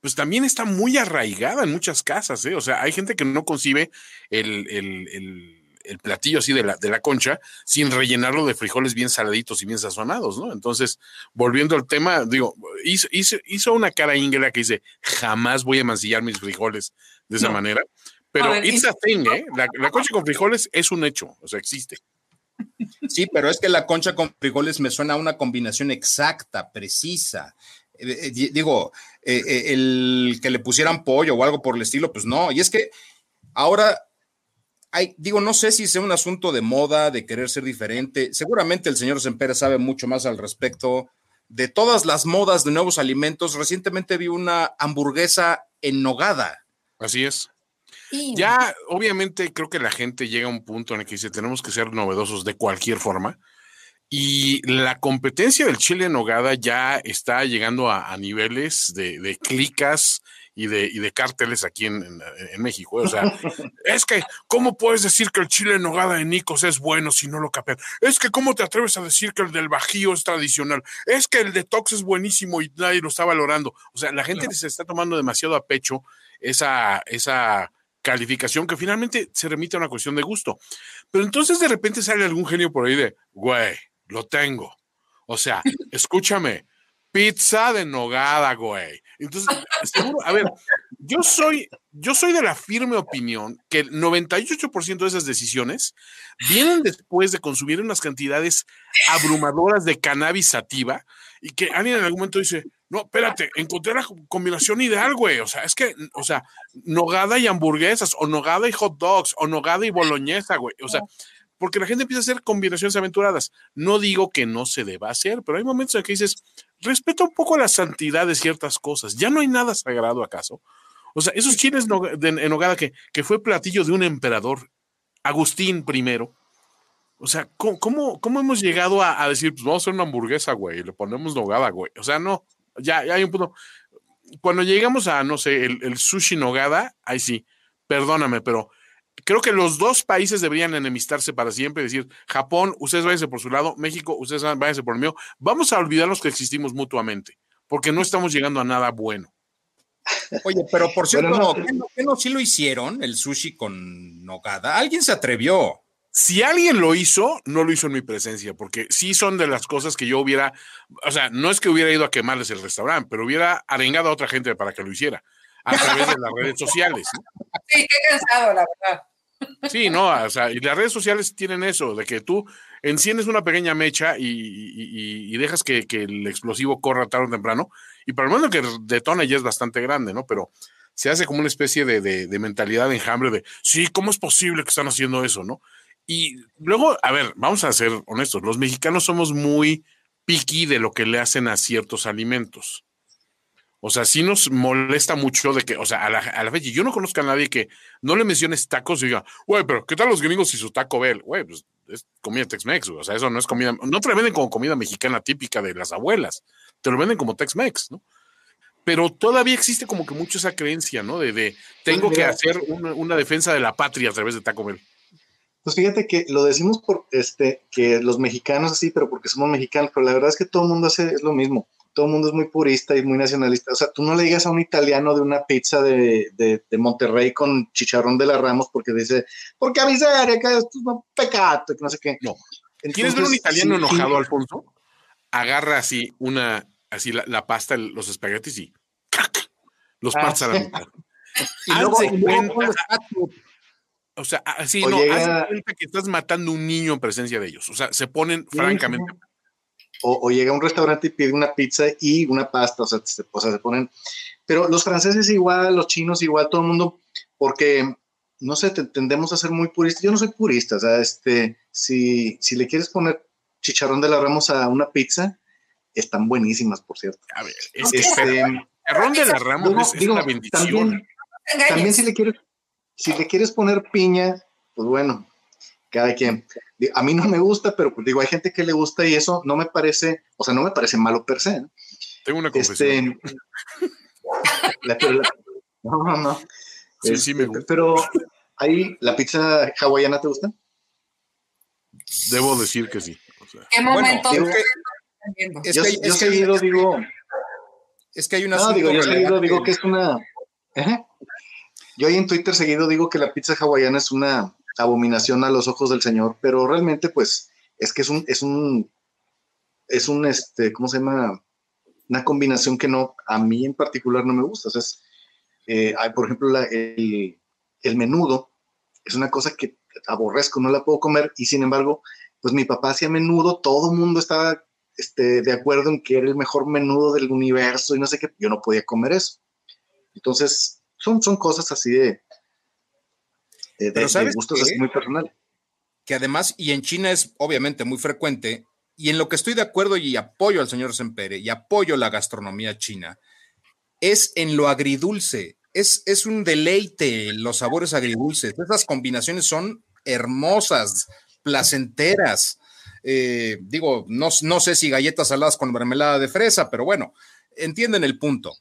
pues también está muy arraigada en muchas casas, ¿eh? O sea, hay gente que no concibe el, platillo así de la, de la concha sin rellenarlo de frijoles bien saladitos y bien sazonados, ¿no? Entonces, volviendo al tema, digo, hizo, hizo, una cara íngela que dice, jamás voy a mancillar mis frijoles de esa manera. Pero it's a thing, ¿eh? La, la, concha con frijoles es un hecho, o sea, existe. Sí, pero es que la concha con frijoles me suena a una combinación exacta, precisa. Eh, eh, digo, eh, el que le pusieran pollo o algo por el estilo, pues no. Y es que ahora hay, digo, no sé si sea un asunto de moda, de querer ser diferente. Seguramente el señor Sempere sabe mucho más al respecto de todas las modas de nuevos alimentos. Recientemente vi una hamburguesa en nogada. Así es. Ya, obviamente, creo que la gente llega a un punto en el que dice, tenemos que ser novedosos de cualquier forma. Y la competencia del chile en nogada ya está llegando a, niveles de, clicas y de, y de cárteles aquí en, México. O sea, es que, ¿cómo puedes decir que el chile en nogada de Nicos es bueno si no lo capean? Es que, ¿cómo te atreves a decir que el del Bajío es tradicional? Es que el detox es buenísimo y nadie lo está valorando. O sea, la gente se está tomando demasiado a pecho esa, esa calificación que finalmente se remite a una cuestión de gusto. Pero entonces de repente sale algún genio por ahí de, güey, lo tengo. O sea, escúchame, pizza de nogada, güey. Entonces, a ver, yo soy, yo soy de la firme opinión que el 98% de esas decisiones vienen después de consumir unas cantidades abrumadoras de cannabis sativa y que alguien en algún momento dice, no, espérate, encontré la combinación ideal, güey. O sea, es que, o sea, nogada y hamburguesas, o nogada y hot dogs, o nogada y boloñesa, güey. O sea, porque la gente empieza a hacer combinaciones aventuradas. No digo que no se deba hacer, pero hay momentos en que dices, respeta un poco la santidad de ciertas cosas. Ya no hay nada sagrado acaso. O sea, esos chiles en nogada que, que fue platillo de un emperador, Agustín I. O sea, ¿cómo, cómo, hemos llegado a, decir, pues vamos a hacer una hamburguesa, güey, y le ponemos nogada, güey? O sea, no, ya, hay un punto. Cuando llegamos a, no sé, el, el sushi nogada, ahí sí, perdóname, pero creo que los dos países deberían enemistarse para siempre, decir, Japón, ustedes váyanse por su lado, México, ustedes váyanse por el mío, vamos a olvidarnos que existimos mutuamente, porque no estamos llegando a nada bueno. Oye, pero por cierto, ¿qué, no, ¿qué no sí lo hicieron, el sushi con nogada? Alguien se atrevió. Si alguien lo hizo, no lo hizo en mi presencia, porque sí son de las cosas que yo hubiera, o sea, no es que hubiera ido a quemarles el restaurante, pero hubiera arengado a otra gente para que lo hiciera a través de las redes sociales. Sí, qué cansado, la verdad. Sí, no, o sea, y las redes sociales tienen eso, de que tú enciendes una pequeña mecha y, dejas que, el explosivo corra tarde o temprano, y para el momento que detona ya es bastante grande, ¿no? Pero se hace como una especie de, mentalidad de enjambre de, sí, ¿cómo es posible que están haciendo eso, no? Y luego, a ver, vamos a ser honestos, los mexicanos somos muy piqui de lo que le hacen a ciertos alimentos. O sea, sí nos molesta mucho de que, o sea, a la, a la fecha, yo no conozco a nadie que no le menciones tacos y diga, güey, pero ¿qué tal los gringos y su Taco Bell? Güey, pues es comida Tex-Mex, o sea, eso no es comida, no te lo venden como comida mexicana típica de las abuelas, te lo venden como Tex-Mex, ¿no? Pero todavía existe como que mucho esa creencia, ¿no? De, de tengo Pues que hacer una, una defensa de la patria a través de Taco Bell. Pues fíjate que lo decimos por este, que los mexicanos así, pero porque somos mexicanos, pero la verdad es que todo el mundo hace es lo mismo. Todo el mundo es muy purista y muy nacionalista. O sea, tú no le digas a un italiano de una pizza de, de, de Monterrey con chicharrón de la Ramos porque dice, porque a miseria, que esto es un pecado, que no sé qué. No. ¿Quieres ver un italiano sí, enojado, sí. Alfonso? Agarra así una, así la, la pasta, los espaguetis y ¡crac! los Ah, partes a la mitad. Y luego, y luego los. O sea, así, O no, haz cuenta que estás matando un niño en presencia de ellos. O sea, se ponen Sí, francamente. O, o llega a un restaurante y pide una pizza y una pasta, o sea, se, o sea, se ponen... Pero los franceses igual, los chinos igual, todo el mundo, porque, no sé, te- tendemos a ser muy puristas. Yo no soy purista, o sea, este, si, si le quieres poner chicharrón de la Ramos a una pizza, están buenísimas, por cierto. A ver, es que Este, terrón de la Ramos digo- es, es digo, una bendición. también, también si le quieres, si le quieres poner piña, pues bueno, cada quien. A mí no me gusta, pero pues digo, hay gente que le gusta y eso no me parece, o sea, no me parece malo per se. ¿no? Tengo una confesión. Este, la- pero la- no, no, no. Sí, sí, me Este, gusta. Pero ahí, ¿la pizza hawaiana te gusta? Debo decir que sí. O sea, ¿Qué Bueno, momento digo que-? Es yo que- yo es que- seguido digo, Es que hay un no, digo, yo seguido digo que es una... Yo ahí en Twitter seguido digo que la pizza hawaiana es una abominación a los ojos del Señor, pero realmente pues es que es un, es un, es un, este, ¿cómo se llama? Una combinación que no, a mí en particular no me gusta. O sea, es, eh, hay, por ejemplo, el menudo es una cosa que aborrezco, no la puedo comer y sin embargo, pues mi papá hacía menudo, todo el mundo estaba este, de acuerdo en que era el mejor menudo del universo y no sé qué, yo no podía comer eso. Entonces, son, son cosas así de, de, de- Pero de ¿sabes gustos qué? así muy personales. que además, y en China es obviamente muy frecuente, y en lo que estoy de acuerdo y apoyo al señor Sempere y apoyo la gastronomía china, es en lo agridulce. Es, es un deleite los sabores agridulces. Esas combinaciones son hermosas, placenteras. Eh, digo, no, no sé si galletas saladas con mermelada de fresa, pero bueno, entienden el punto.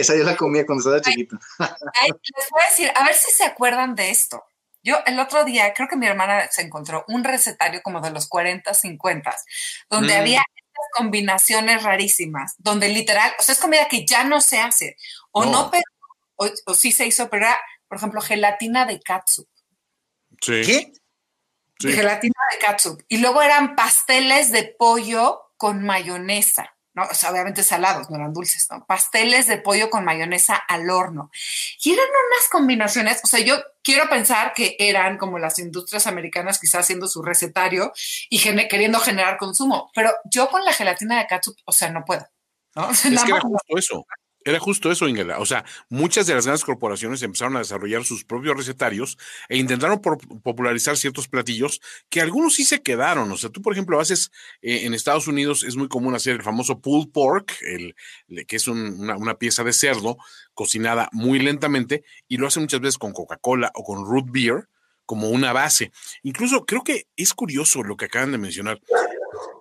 Esa yo la comía cuando estaba chiquita. Ay, les voy a decir, a ver si se acuerdan de esto. Yo el otro día, creo que mi hermana se encontró un recetario como de los 40, 50, donde Mm. había estas combinaciones rarísimas, donde literal, o sea, es comida que ya no se hace, o no, No. pero, o, o sí se hizo, pero era, por ejemplo, gelatina de katsu. sí, ¿Qué? sí. Gelatina de katsup. Y luego eran pasteles de pollo con mayonesa. ¿No? O sea, obviamente salados, no eran dulces, ¿no? Pasteles de pollo con mayonesa al horno. Y eran unas combinaciones, o sea, yo quiero pensar que eran como las industrias americanas quizás haciendo su recetario y queriendo generar consumo, pero yo con la gelatina de katsup, o sea, no puedo. ¿no? Es que era justo eso. Era justo eso, Ingela. O sea, muchas de las grandes corporaciones empezaron a desarrollar sus propios recetarios e intentaron popularizar ciertos platillos que algunos sí se quedaron. O sea, tú, por ejemplo, haces eh, en Estados Unidos es muy común hacer el famoso pulled pork, el, que es un- una, una pieza de cerdo cocinada muy lentamente y lo hacen muchas veces con Coca-Cola o con root beer como una base. Incluso creo que es curioso lo que acaban de mencionar.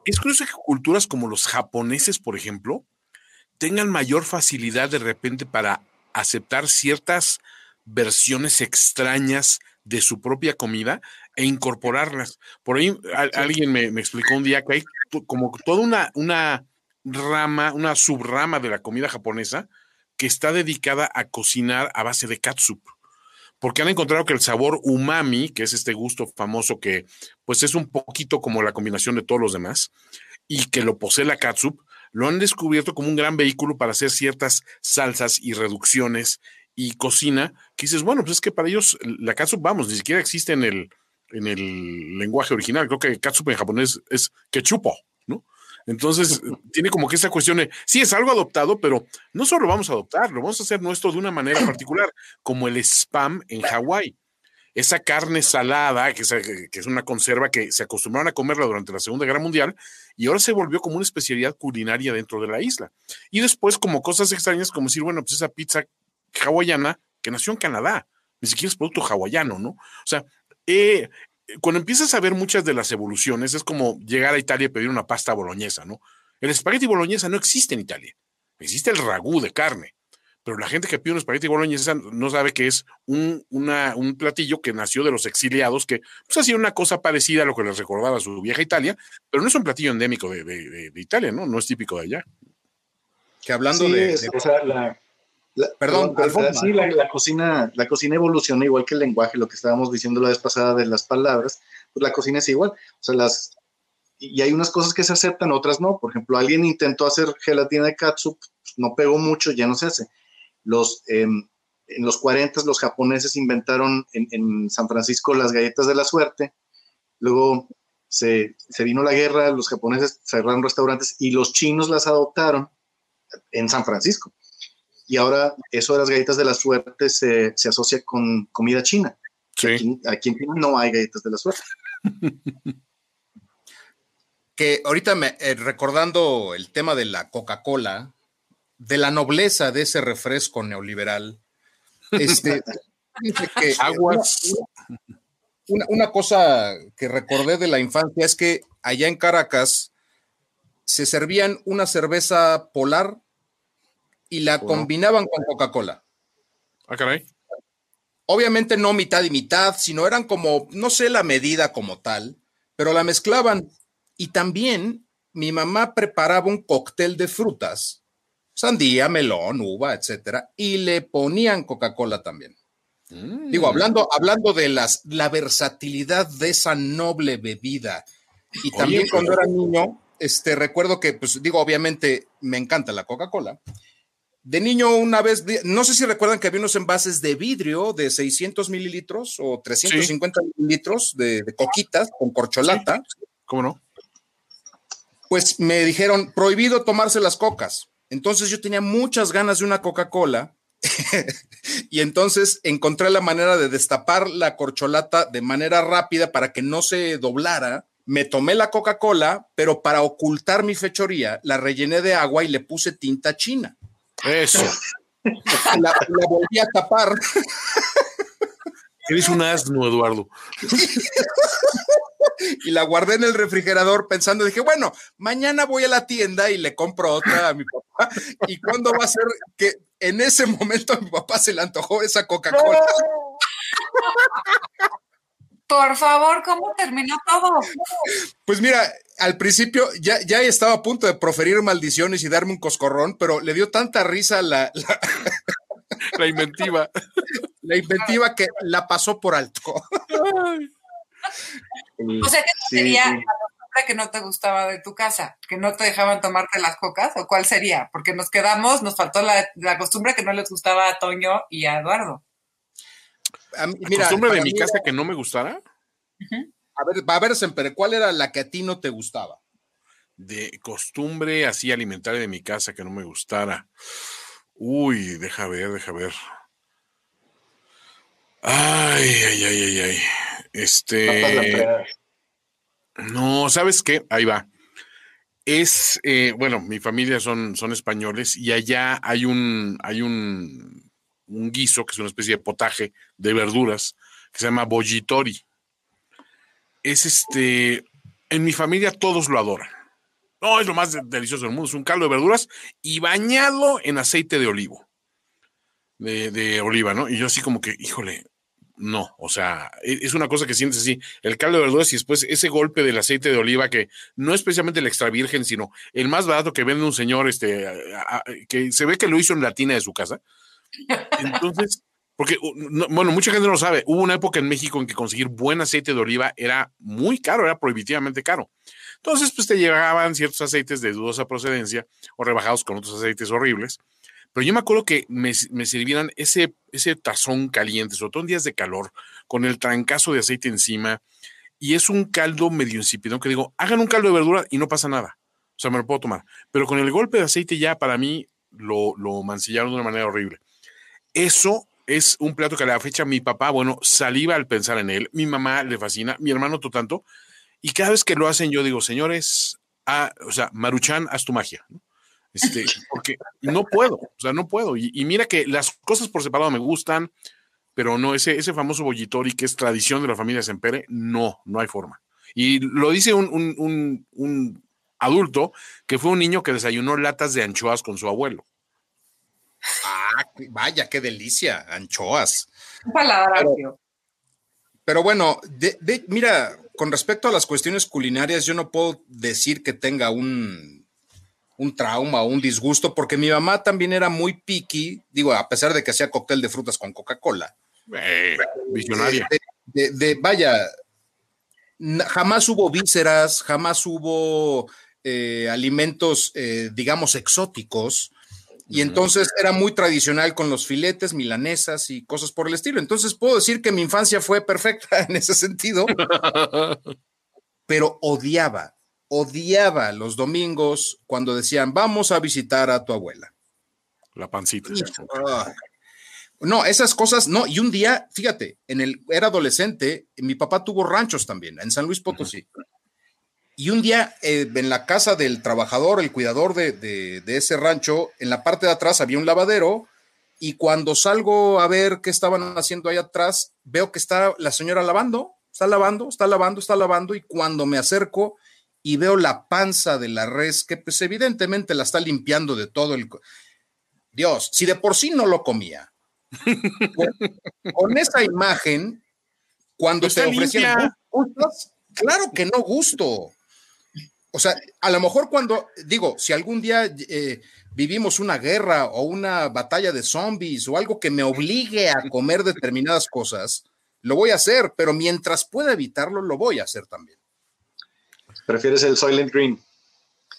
Es curioso que culturas como los japoneses, por ejemplo, tengan mayor facilidad de repente para aceptar ciertas versiones extrañas de su propia comida e incorporarlas. Por ahí a- alguien me, me explicó un día que hay como toda una, una rama, una subrama de la comida japonesa que está dedicada a cocinar a base de katsup. Porque han encontrado que el sabor umami, que es este gusto famoso que pues es un poquito como la combinación de todos los demás, y que lo posee la katsup, lo han descubierto como un gran vehículo para hacer ciertas salsas y reducciones y cocina, que dices, bueno, pues es que para ellos la katsup, vamos, ni siquiera existe en el, en el lenguaje original. Creo que katsup en japonés es quechupo, ¿no? Entonces, tiene como que esa cuestión de, sí, es algo adoptado, pero no solo lo vamos a adoptar, lo vamos a hacer nuestro de una manera particular, como el spam en Hawái. Esa carne salada, que es, que es, una conserva que se acostumbraron a comerla durante la Segunda Guerra Mundial, y ahora se volvió como una especialidad culinaria dentro de la isla. Y después, como cosas extrañas, como decir, bueno, pues esa pizza hawaiana que nació en Canadá, ni siquiera es producto hawaiano, ¿no? O sea, eh, cuando empiezas a ver muchas de las evoluciones, es como llegar a Italia y pedir una pasta boloñesa, ¿no? El espagueti boloñesa no existe en Italia, existe el ragú de carne pero la gente que pide un espagueti boloñesa no sabe que es un, un platillo que nació de los exiliados, que pues hacía una cosa parecida a lo que les recordaba su vieja Italia, pero no es un platillo endémico de, Italia, ¿no? No es típico de allá. Que hablando de, Perdón, sí, la, cocina, la cocina evoluciona igual que el lenguaje, lo que estábamos diciendo la vez pasada de las palabras, pues la cocina es igual. O sea, las, y hay unas cosas que se aceptan, otras no. Por ejemplo, alguien intentó hacer gelatina de katsu, pues, no pegó mucho, ya no se hace. Los, em, en los 40 los japoneses inventaron en, San Francisco las galletas de la suerte, luego se, vino la guerra, los japoneses cerraron restaurantes y los chinos las adoptaron en San Francisco. Y ahora eso de las galletas de la suerte se, asocia con comida china. Aquí, aquí, en China no hay galletas de la suerte. que ahorita me, eh, recordando el tema de la Coca-Cola, de la nobleza de ese refresco neoliberal. Este, Aguas. Una, cosa que recordé de la infancia es que allá en Caracas se servían una cerveza polar y la combinaban con Coca-Cola. Ah, caray. Obviamente no mitad y mitad, sino eran como, no sé la medida como tal, pero la mezclaban. Y también mi mamá preparaba un cóctel de frutas sandía, melón, uva, etcétera, y le ponían Coca-Cola también. Digo, mm. hablando, hablando de las, la versatilidad de esa noble bebida. Y también cuando era niño, este, recuerdo que, pues digo, obviamente me encanta la Coca-Cola. De niño, una vez, no sé si recuerdan que había unos envases de vidrio de 600 mililitros o 350 mililitros de, coquitas con corcholata. ¿Cómo no? Pues me dijeron, prohibido tomarse las cocas. Entonces yo tenía muchas ganas de una Coca-Cola y entonces encontré la manera de destapar la corcholata de manera rápida para que no se doblara. Me tomé la Coca-Cola, pero para ocultar mi fechoría, la rellené de agua y le puse tinta china. Eso. La, la volví a tapar. Eres un asno, Eduardo. y la guardé en el refrigerador pensando, dije, bueno, mañana voy a la tienda y le compro otra a mi papá. ¿Y cuándo va a ser que en ese momento a mi papá se le antojó esa Coca-Cola? Por favor, ¿cómo terminó todo? Pues mira, al principio ya, ya estaba a punto de proferir maldiciones y darme un coscorrón, pero le dio tanta risa la, la, inventiva. La inventiva que la pasó por alto. O sea, ¿qué sería la costumbre que no te gustaba de tu casa? ¿Que no te dejaban tomarte las cocas? ¿O cuál sería? Porque nos quedamos, nos faltó la, costumbre que no les gustaba a Toño y a Eduardo. ¿La costumbre de mi casa que no me gustara? A ver, a ver, Semper, ¿cuál era la que a ti no te gustaba? De costumbre así alimentaria de mi casa que no me gustara. Uy, deja ver, deja ver. Ay, ay, ay, ay, ay. Este. No, ¿sabes qué? Ahí va. Es, eh, bueno, mi familia son, son españoles y allá hay un, hay un, un guiso que es una especie de potaje de verduras que se llama bollitori. Es este, en mi familia todos lo adoran. No, es lo más delicioso del mundo. Es un caldo de verduras y bañado en aceite de olivo. De, de, oliva, ¿no? Y yo así como que, híjole, no, o sea, e, es una cosa que sientes así, el caldo de verduras y después ese golpe del aceite de oliva que no es especialmente el extra virgen, sino el más barato que vende un señor, este, que se ve que lo hizo en la tina de su casa. Entonces, porque, bueno, mucha gente no lo sabe, hubo una época en México en que conseguir buen aceite de oliva era muy caro, era prohibitivamente caro. Entonces, pues te llegaban ciertos aceites de dudosa procedencia o rebajados con otros aceites horribles pero yo me acuerdo que me, sirvieran ese, ese tazón caliente, sobre todo días de calor, con el trancazo de aceite encima, y es un caldo medio insípido, que digo, hagan un caldo de verdura y no pasa nada. O sea, me lo puedo tomar. Pero con el golpe de aceite ya para mí lo, lo mancillaron de una manera horrible. Eso es un plato que a la fecha mi papá, bueno, saliva al pensar en él, mi mamá le fascina, mi hermano tanto, y cada vez que lo hacen yo digo, señores, ah, o sea, Maruchan, haz tu magia, Este, porque no puedo, o sea, no puedo. Y, mira que las cosas por separado me gustan, pero no, ese, ese famoso bollitori que es tradición de la familia Sempere, no, no hay forma. Y lo dice un, un adulto que fue un niño que desayunó latas de anchoas con su abuelo. Ah, vaya, qué delicia, anchoas. Palabra, pero, bueno, mira, con respecto a las cuestiones culinarias, yo no puedo decir que tenga un, un trauma o un disgusto, porque mi mamá también era muy picky, digo, a pesar de que hacía cóctel de frutas con Coca-Cola. Eh, visionaria. De, vaya, jamás hubo vísceras, jamás hubo eh, alimentos, eh, digamos, exóticos. Y entonces era muy tradicional con los filetes, milanesas y cosas por el estilo. Entonces puedo decir que mi infancia fue perfecta en ese sentido, pero odiaba, odiaba los domingos cuando decían, vamos a visitar a tu abuela. La pancita. no, esas cosas, no. Y un día, fíjate, en el, era adolescente, mi papá tuvo ranchos también, en San Luis Potosí. Y un día eh, en la casa del trabajador, el cuidador de, ese rancho, en la parte de atrás había un lavadero y cuando salgo a ver qué estaban haciendo ahí atrás, veo que está la señora lavando, está lavando, está lavando, está lavando y cuando me acerco y veo la panza de la res, que pues evidentemente la está limpiando de todo el... Dios, si de por sí no lo comía, con, esa imagen, cuando te ofrecían... Claro que no gusto o sea, a lo mejor cuando, digo, si algún día eh, vivimos una guerra o una batalla de zombies o algo que me obligue a comer determinadas cosas, lo voy a hacer, pero mientras pueda evitarlo, lo voy a hacer también. ¿Prefieres el Soylent Green?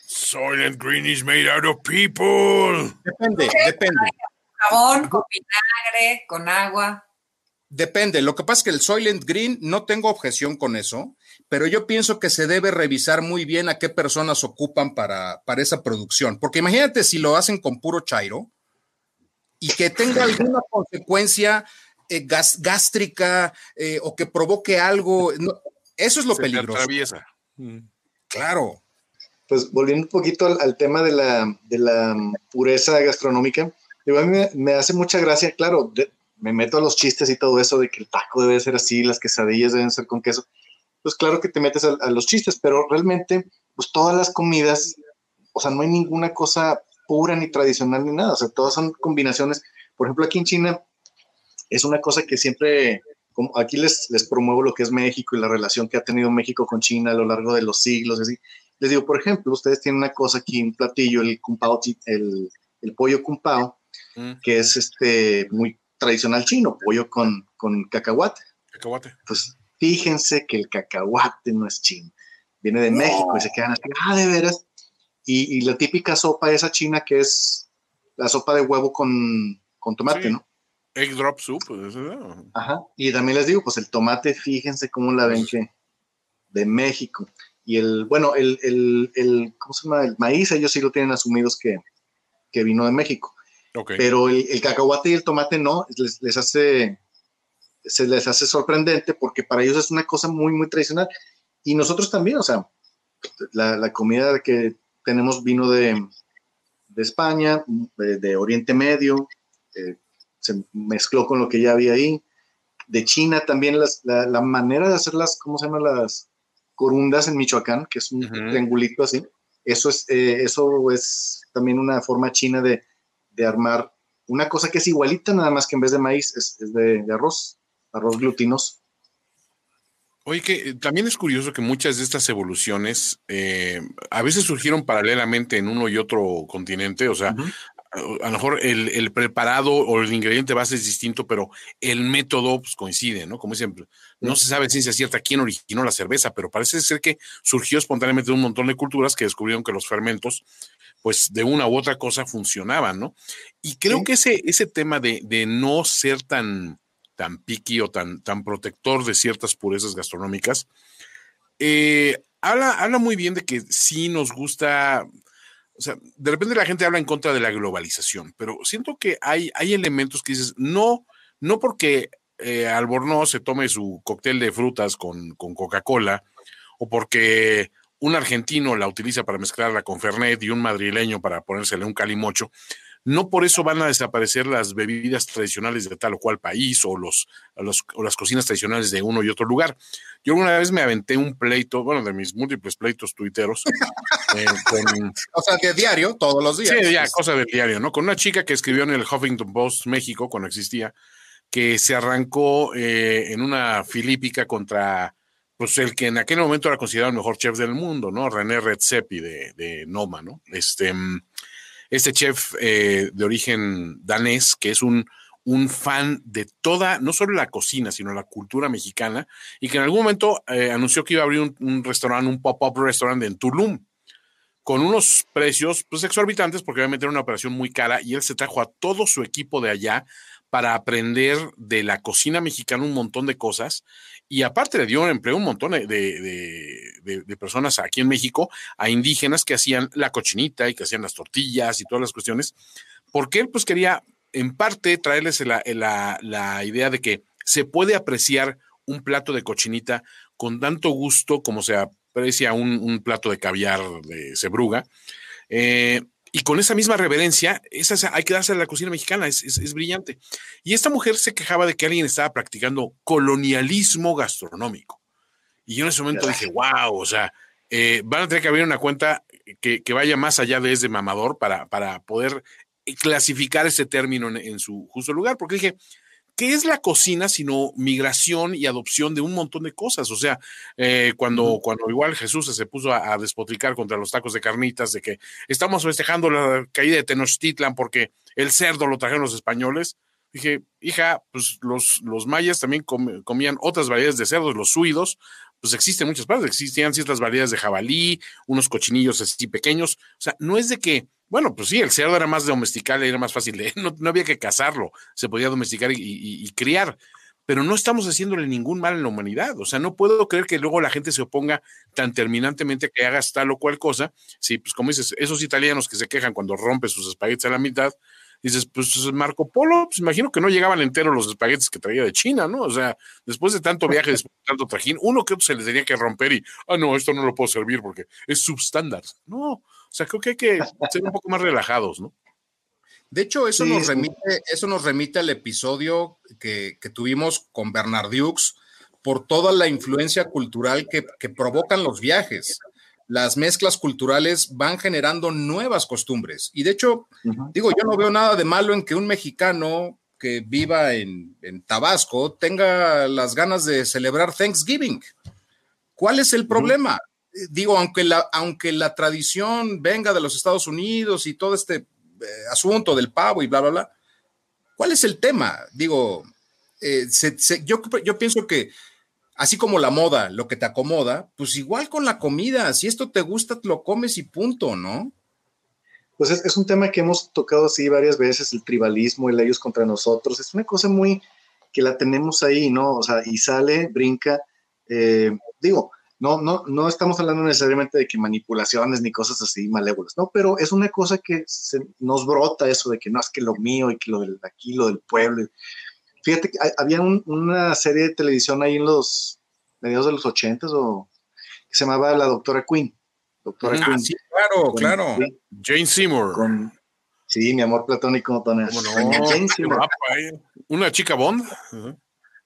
Soylent Green is made out of people. Depende, depende. Jabón, con vinagre, con agua. Depende. Lo que pasa es que el Soylent Green no tengo objeción con eso pero yo pienso que se debe revisar muy bien a qué personas ocupan para, para esa producción. Porque imagínate si lo hacen con puro chairo y que tenga alguna consecuencia eh, gástrica eh, o que provoque algo. eso es lo peligroso. Mm. Claro. Pues volviendo un poquito al, tema de la, de la, pureza gastronómica, a mí me, hace mucha gracia, claro, me meto a los chistes y todo eso de que el taco debe ser así, las quesadillas deben ser con queso pues claro que te metes a, los chistes, pero realmente, pues todas las comidas, o sea, no hay ninguna cosa pura ni tradicional ni nada, o sea, todas son combinaciones. Por ejemplo, aquí en China es una cosa que siempre, como aquí les, les promuevo lo que es México y la relación que ha tenido México con China a lo largo de los siglos, así. Les digo, por ejemplo, ustedes tienen una cosa aquí, un platillo, el kumpao, el, el pollo kumpao, mm. que es este muy tradicional chino, pollo con, con cacahuate. Cacahuate. Pues fíjense que el cacahuate no es chino, viene de México y se quedan así, ah, de veras. Y, la típica sopa esa china que es la sopa de huevo con, tomate, ¿no? Egg drop soup. Pues, Ajá. Y también les digo, pues el tomate, fíjense cómo la ven que de México. Y el, bueno, el, el, ¿cómo se llama? El maíz, ellos sí lo tienen asumidos que, vino de México. Pero el, cacahuate y el tomate no, les, les hace se les hace sorprendente porque para ellos es una cosa muy, muy tradicional. Y nosotros también, o sea, la, comida que tenemos vino de, España, de, Oriente Medio, eh, se mezcló con lo que ya había ahí. De China también la, manera de hacer las, ¿cómo se llaman las corundas en Michoacán? Que es un triangulito así. Eso es, eh, eso es también una forma china de, armar una cosa que es igualita, nada más que en vez de maíz es, de, de arroz arroz glutinos. Oye, que eh, también es curioso que muchas de estas evoluciones eh, a veces surgieron paralelamente en uno y otro continente, o sea, a, lo mejor el, preparado o el ingrediente base es distinto, pero el método pues, coincide, ¿no? Como siempre, no se sabe ciencia cierta quién originó la cerveza, pero parece ser que surgió espontáneamente de un montón de culturas que descubrieron que los fermentos, pues de una u otra cosa funcionaban, ¿no? Y creo que ese, ese tema de, de no ser tan tan piqui o tan, tan protector de ciertas purezas gastronómicas, eh, habla, habla muy bien de que sí nos gusta, o sea, de repente la gente habla en contra de la globalización, pero siento que hay, hay elementos que dices, no, no porque eh, Albornoz se tome su cóctel de frutas con, con Coca-Cola o porque un argentino la utiliza para mezclarla con Fernet y un madrileño para ponérsele un calimocho, no por eso van a desaparecer las bebidas tradicionales de tal o cual país o, los, o las cocinas tradicionales de uno y otro lugar. Yo alguna vez me aventé un pleito, bueno, de mis múltiples pleitos tuiteros. Eh, o sea, de diario, todos los días. Sí, ya, cosa del diario, ¿no? Con una chica que escribió en el Huffington Post México, cuando existía, que se arrancó eh, en una filípica contra pues el que en aquel momento era considerado el mejor chef del mundo, ¿no? René Redzepi de, de Noma, ¿no? Este, este chef eh, de origen danés, que es un, un fan de toda, no solo la cocina, sino la cultura mexicana, y que en algún momento eh, anunció que iba a abrir un, restaurante, un pop-up restaurant en Tulum, con unos precios pues exorbitantes, porque iba a meter una operación muy cara, y él se trajo a todo su equipo de allá para aprender de la cocina mexicana un montón de cosas y aparte le dio empleo un montón de, de, personas aquí en México, a indígenas que hacían la cochinita y que hacían las tortillas y todas las cuestiones, porque él pues quería en parte traerles la, la, la idea de que se puede apreciar un plato de cochinita con tanto gusto como se aprecia un, un plato de caviar de cebruga. Eh, y con esa misma reverencia, esa, hay que darse a la cocina mexicana, es, brillante. Y esta mujer se quejaba de que alguien estaba practicando colonialismo gastronómico. Y yo en ese momento dije, wow, o sea, eh, van a tener que abrir una cuenta que, vaya más allá de ese mamador para, para poder clasificar ese término en, su justo lugar, porque dije, ¿qué es la cocina sino migración y adopción de un montón de cosas? O sea, eh, cuando, cuando igual Jesús se puso a, despotricar contra los tacos de carnitas, de que estamos festejando la caída de Tenochtitlan porque el cerdo lo trajeron los españoles, dije, hija, pues los, los mayas también comían otras variedades de cerdos, los suidos, pues existen muchas partes, existían ciertas variedades de jabalí, unos cochinillos así pequeños, o sea, no es de que bueno, pues sí, el cerdo era más domesticable, era más fácil, de, no, había que cazarlo, se podía domesticar y, criar, pero no estamos haciéndole ningún mal en la humanidad. O sea, no puedo creer que luego la gente se oponga tan terminantemente que hagas tal o cual cosa. Sí, pues como dices, esos italianos que se quejan cuando rompes sus espaguetis a la mitad, dices, pues Marco Polo, pues imagino que no llegaban enteros los espaguetis que traía de China, ¿no? O sea, después de tanto viaje, después de tanto trajín, uno que otro se les tenía que romper y, ah, no, esto no lo puedo servir porque es substándar. No, o sea, creo que hay que ser un poco más relajados, ¿no? De hecho, eso, nos, remite, eso nos remite al episodio que, tuvimos con Bernard Dukes por toda la influencia cultural que, provocan los viajes. Las mezclas culturales van generando nuevas costumbres. Y de hecho, digo, yo no veo nada de malo en que un mexicano que viva en, en Tabasco tenga las ganas de celebrar Thanksgiving. ¿Cuál es el problema? digo, aunque la, aunque la tradición venga de los Estados Unidos y todo este eh, asunto del pavo y bla, bla, bla, ¿cuál es el tema? Digo, eh, yo, yo pienso que así como la moda, lo que te acomoda, pues igual con la comida, si esto te gusta, lo comes y punto, ¿no? Pues es, un tema que hemos tocado así varias veces, el tribalismo, el ellos contra nosotros, es una cosa muy que la tenemos ahí, ¿no? O sea, y sale, brinca, eh, digo, no, no, no estamos hablando necesariamente de que manipulaciones ni cosas así malévolas, ¿no? Pero es una cosa que nos brota eso de que no es que lo mío y que lo del aquí, lo del pueblo. Fíjate que había una serie de televisión ahí en los mediados de los ochentas o que se llamaba La Doctora Queen. Doctora ah, Sí, claro, claro. Jane Seymour. sí, mi amor platónico, no? Una chica Bond.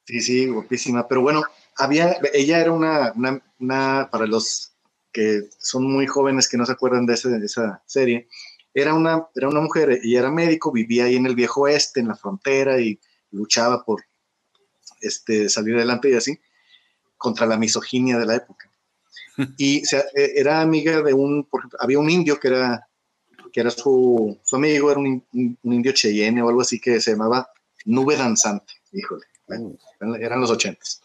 Sí, sí, guapísima. Pero bueno, había, ella era una, una, para los que son muy jóvenes que no se acuerdan de, de esa serie, era una, era una mujer, ella era médico, vivía ahí en el viejo oeste, en la frontera, y luchaba por este, salir adelante y así, contra la misoginia de la época. Y e, era amiga de un, había un indio que era, que era su, su amigo, era un, indio Cheyenne o algo así que se llamaba Nube Danzante, híjole, eran los ochentas.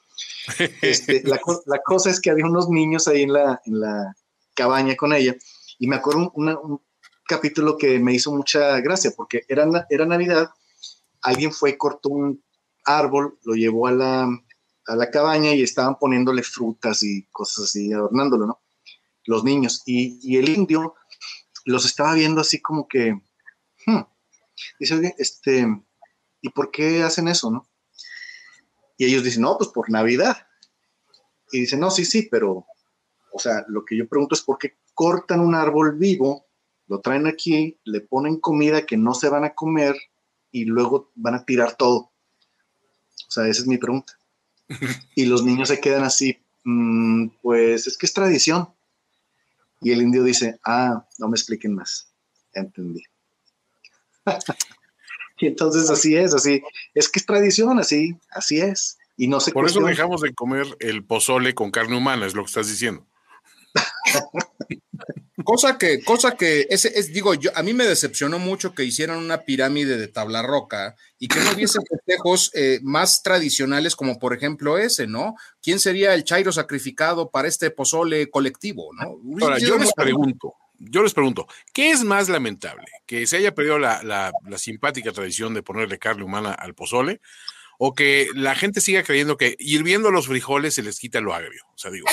Este, la, cosa es que había unos niños ahí en la, en la cabaña con ella y me acuerdo un, capítulo que me hizo mucha gracia porque era, era Navidad, alguien fue, cortó un árbol, lo llevó a la, a la cabaña y estaban poniéndole frutas y cosas así, adornándolo, ¿no? Los niños. Y, el indio los estaba viendo así como que, hmm". dice, este, ¿y por qué hacen eso, no? Y ellos dicen, no, pues por Navidad. Y dicen, no, sí, sí, pero, o sea, lo que yo pregunto es por qué cortan un árbol vivo, lo traen aquí, le ponen comida que no se van a comer y luego van a tirar todo. O sea, esa es mi pregunta. Y los niños se quedan así, mm, pues es que es tradición. Y el indio dice, ah, no me expliquen más. Entendí. y entonces así es, así, es que es tradición, así, así es. Y no se Por eso dejamos de comer el pozole con carne humana, es lo que estás diciendo. cosa que, cosa que, ese, es, digo, yo, a mí me decepcionó mucho que hicieran una pirámide de tabla roca y que no hubiese festejos eh, más tradicionales como por ejemplo ese, ¿no? ¿Quién sería el chairo sacrificado para este pozole colectivo, ¿no? Ahora, yo les pregunto, yo les pregunto, ¿qué es más lamentable? ¿Que se haya perdido la, la, la simpática tradición de ponerle carne humana al pozole? o que la gente siga creyendo que hirviendo los frijoles se les quita lo agrio. O sea, digo.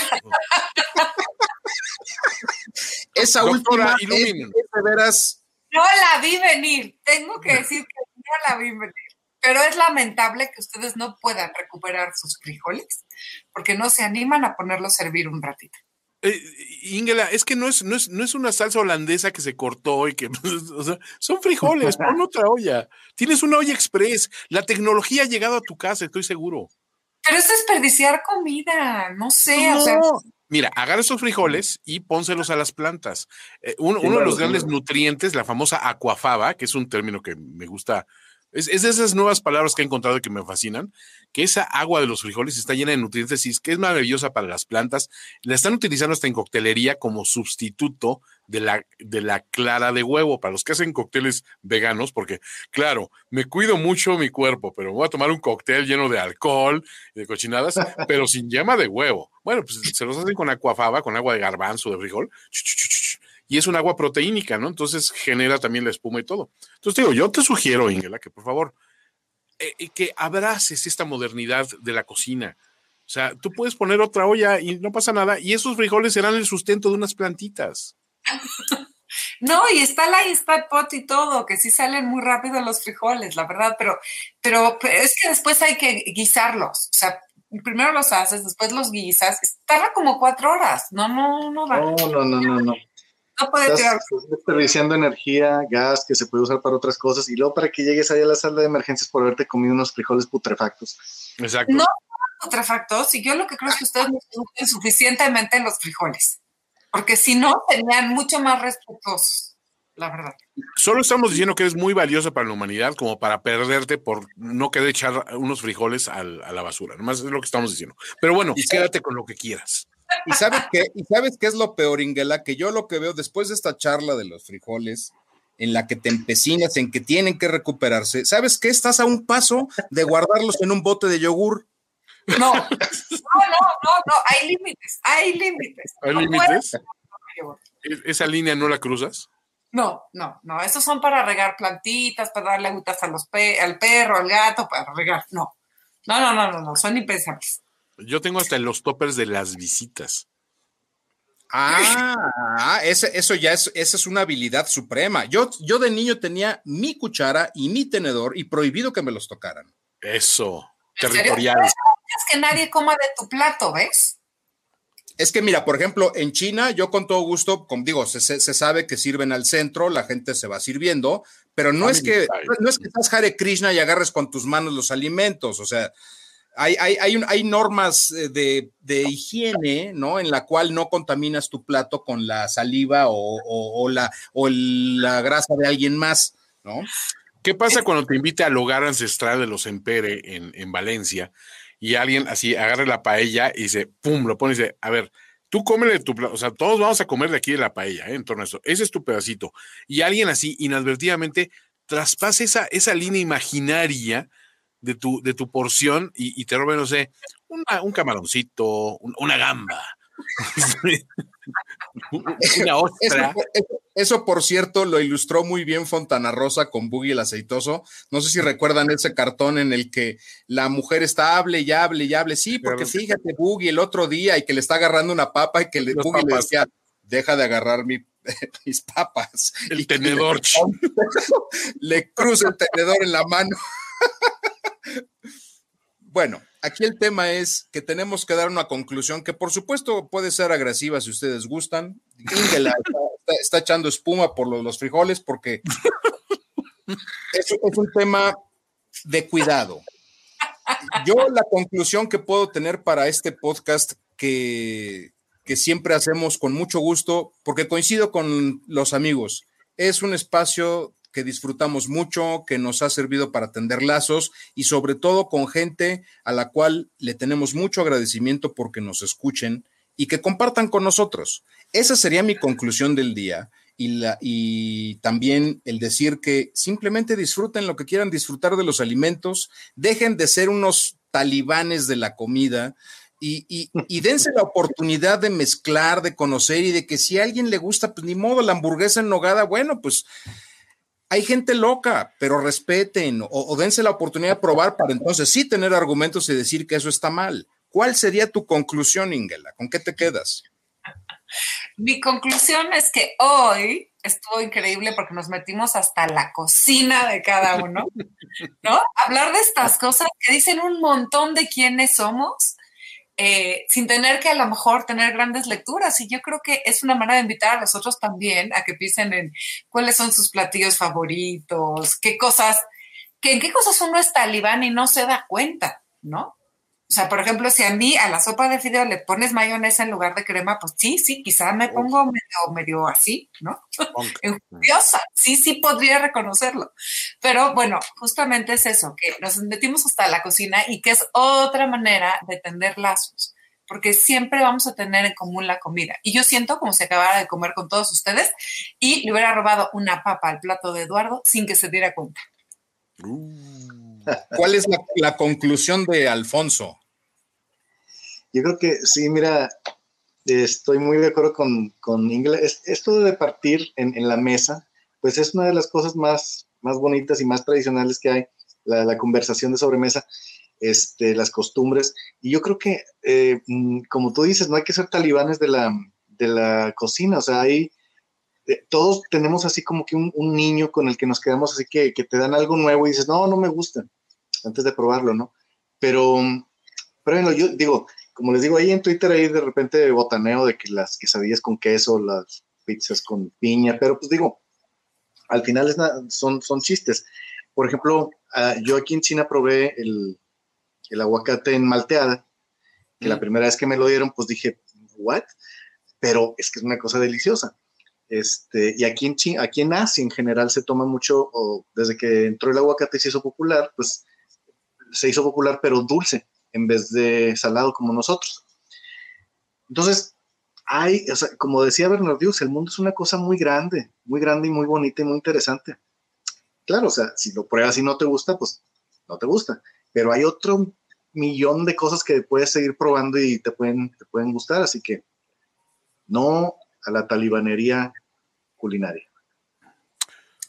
Esa última iluminen. veras. No la vi venir. Tengo que decir que no la vi venir. Pero es lamentable que ustedes no puedan recuperar sus frijoles porque no se animan a ponerlos a servir un ratito. Eh, Ingela, es que no es, no, es, no es una salsa holandesa que se cortó y que, o sea, son frijoles, pon otra olla. Tienes una olla express. La tecnología ha llegado a tu casa, estoy seguro. Pero es desperdiciar comida, no sé. O sea, Mira, agarra esos frijoles y pónselos a las plantas. Eh, uno, uno, de los grandes nutrientes, la famosa aquafaba, que es un término que me gusta es, de esas nuevas palabras que he encontrado y que me fascinan, que esa agua de los frijoles está llena de nutrientes y es que es maravillosa para las plantas. La están utilizando hasta en coctelería como sustituto de la, de la clara de huevo, para los que hacen cócteles veganos, porque claro, me cuido mucho mi cuerpo, pero voy a tomar un cóctel lleno de alcohol y de cochinadas, pero sin yema de huevo. Bueno, pues se los hacen con aquafaba, con agua de garbanzo, de frijol, y es un agua proteínica, ¿no? Entonces genera también la espuma y todo. Entonces digo, yo te sugiero, Ingela, que por favor, eh, que abraces esta modernidad de la cocina. O sea, tú puedes poner otra olla y no pasa nada, y esos frijoles serán el sustento de unas plantitas. No, y está la Instant Pot y todo, que sí salen muy rápido los frijoles, la verdad, pero, pero, pero es que después hay que guisarlos. O sea, primero los haces, después los guisas. Tarda como cuatro horas. No, no, no va. No, no, no, no, no. No puede estás, desperdiciando energía, gas que se puede usar para otras cosas y luego para que llegues ahí a la sala de emergencias por haberte comido unos frijoles putrefactos. Exacto. No putrefactos y yo lo que creo es que ustedes no conocen suficientemente los frijoles, porque si no, serían mucho más respetuosos, la verdad. Solo estamos diciendo que eres muy valiosa para la humanidad como para perderte por no querer echar unos frijoles a la basura. Nomás es lo que estamos diciendo. Pero bueno, y quédate con lo que quieras. ¿Y sabes qué? ¿Y sabes qué es lo peor, Ingela? Que yo lo que veo después de esta charla de los frijoles, en la que te empecinas en que tienen que recuperarse, ¿sabes qué? Estás a un paso de guardarlos en un bote de yogur. No, no, no, no, no, hay límites, hay límites. ¿Hay límites? ¿Esa línea no la cruzas? No, no, no, esos son para regar plantitas, para darle agutas a los al perro, al gato, para regar, no. No, no, no, no, no, son impensables. Yo tengo hasta los toppers de las visitas. Ah, ese, eso ya es, esa es una habilidad suprema. Yo, yo de niño tenía mi cuchara y mi tenedor y prohibido que me los tocaran. Eso, territorial. Es que nadie coma de tu plato, ¿ves? Es que mira, por ejemplo, en China, yo con todo gusto, como digo, se, se, sabe que sirven al centro, la gente se va sirviendo, pero no es que no es que estás Hare Krishna y agarres con tus manos los alimentos, o sea, hay, hay, hay, hay normas eh, de, de, higiene, ¿no? En la cual no contaminas tu plato con la saliva o, o, la, o la grasa de alguien más, ¿no? ¿Qué pasa cuando te invita al hogar ancestral de los Empere en, en Valencia y alguien así agarre la paella y dice, pum, lo pone y dice, a ver, tú cómele tu plato, o sea, todos vamos a comer de aquí de la paella, ¿eh? En torno a eso. Ese es tu pedacito. Y alguien así inadvertidamente traspasa esa, esa línea imaginaria de tu, de tu porción y, te roben, no sé, un camaroncito, una gamba. una ostra. Eso, por cierto, lo ilustró muy bien Fontana Rosa con Boogie el aceitoso. No sé si recuerdan ese cartón en el que la mujer está hable y hable y hable. Sí, porque fíjate, Boogie el otro día y que le está agarrando una papa y que le, Boogie le decía, deja de agarrar mis papas. El tenedor. Le, le cruza el tenedor en la mano. Bueno, aquí el tema es que tenemos que dar una conclusión que por supuesto puede ser agresiva si ustedes gustan. Ingela está, echando espuma por los, frijoles porque es, es un tema de cuidado. Yo la conclusión que puedo tener para este podcast que, que siempre hacemos con mucho gusto, porque coincido con los amigos, es un espacio que disfrutamos mucho, que nos ha servido para tender lazos y sobre todo con gente a la cual le tenemos mucho agradecimiento porque nos escuchen y que compartan con nosotros. Esa sería mi conclusión del día y, la, y también el decir que simplemente disfruten lo que quieran disfrutar de los alimentos, dejen de ser unos talibanes de la comida. Y, y, y, dense la oportunidad de mezclar, de conocer y de que si a alguien le gusta, pues ni modo, la hamburguesa en nogada, bueno, pues hay gente loca, pero respeten o, dense la oportunidad de probar para entonces sí tener argumentos y decir que eso está mal. ¿Cuál sería tu conclusión, Ingela? ¿Con qué te quedas? Mi conclusión es que hoy estuvo increíble porque nos metimos hasta la cocina de cada uno, ¿no? Hablar de estas cosas que dicen un montón de quiénes somos eh, sin tener que a lo mejor tener grandes lecturas. Y yo creo que es una manera de invitar a los otros también a que piensen en cuáles son sus platillos favoritos, qué cosas, que en qué cosas uno es talibán y no se da cuenta, ¿no? O sea, por ejemplo, si a mí a la sopa de fideo le pones mayonesa en lugar de crema, pues sí, sí, quizá me pongo medio, medio así, ¿no? Curiosa, sí, sí podría reconocerlo. Pero bueno, justamente es eso, que nos metimos hasta la cocina y que es otra manera de tender lazos, porque siempre vamos a tener en común la comida. Y yo siento como si acabara de comer con todos ustedes y le hubiera robado una papa al plato de Eduardo sin que se diera cuenta. Uh. ¿Cuál es la, conclusión de Alfonso? Yo creo que sí, mira, estoy muy de acuerdo con, con inglés. Esto de partir en, la mesa, pues es una de las cosas más, más bonitas y más tradicionales que hay, la, conversación de sobremesa, este, las costumbres. Y yo creo que, eh, mm, como tú dices, no hay que ser talibanes de la, de la cocina, o sea, hay todos tenemos así como que un, niño con el que nos quedamos así que, que, te dan algo nuevo y dices, no, no me gusta, antes de probarlo, ¿no? Pero, pero yo digo, como les digo, ahí en Twitter ahí de repente botaneo de que las quesadillas con queso, las pizzas con piña, pero pues digo, al final es son, son chistes. Por ejemplo, ah, yo aquí en China probé el, el aguacate en malteada, que la mm. primera vez que me lo dieron, pues dije, ¿what? Pero es que es una cosa deliciosa. Este, y aquí en, aquí en Asia en general se toma mucho, o desde que entró el aguacate y se hizo popular, pues se hizo popular pero dulce en vez de salado como nosotros. Entonces, hay, o sea, como decía Bernard el mundo es una cosa muy grande, muy grande y muy bonita y muy interesante. Claro, o sea, si lo pruebas y no te gusta, pues no te gusta. Pero hay otro millón de cosas que puedes seguir probando y te pueden, te pueden gustar. Así que no a la talibanería culinaria.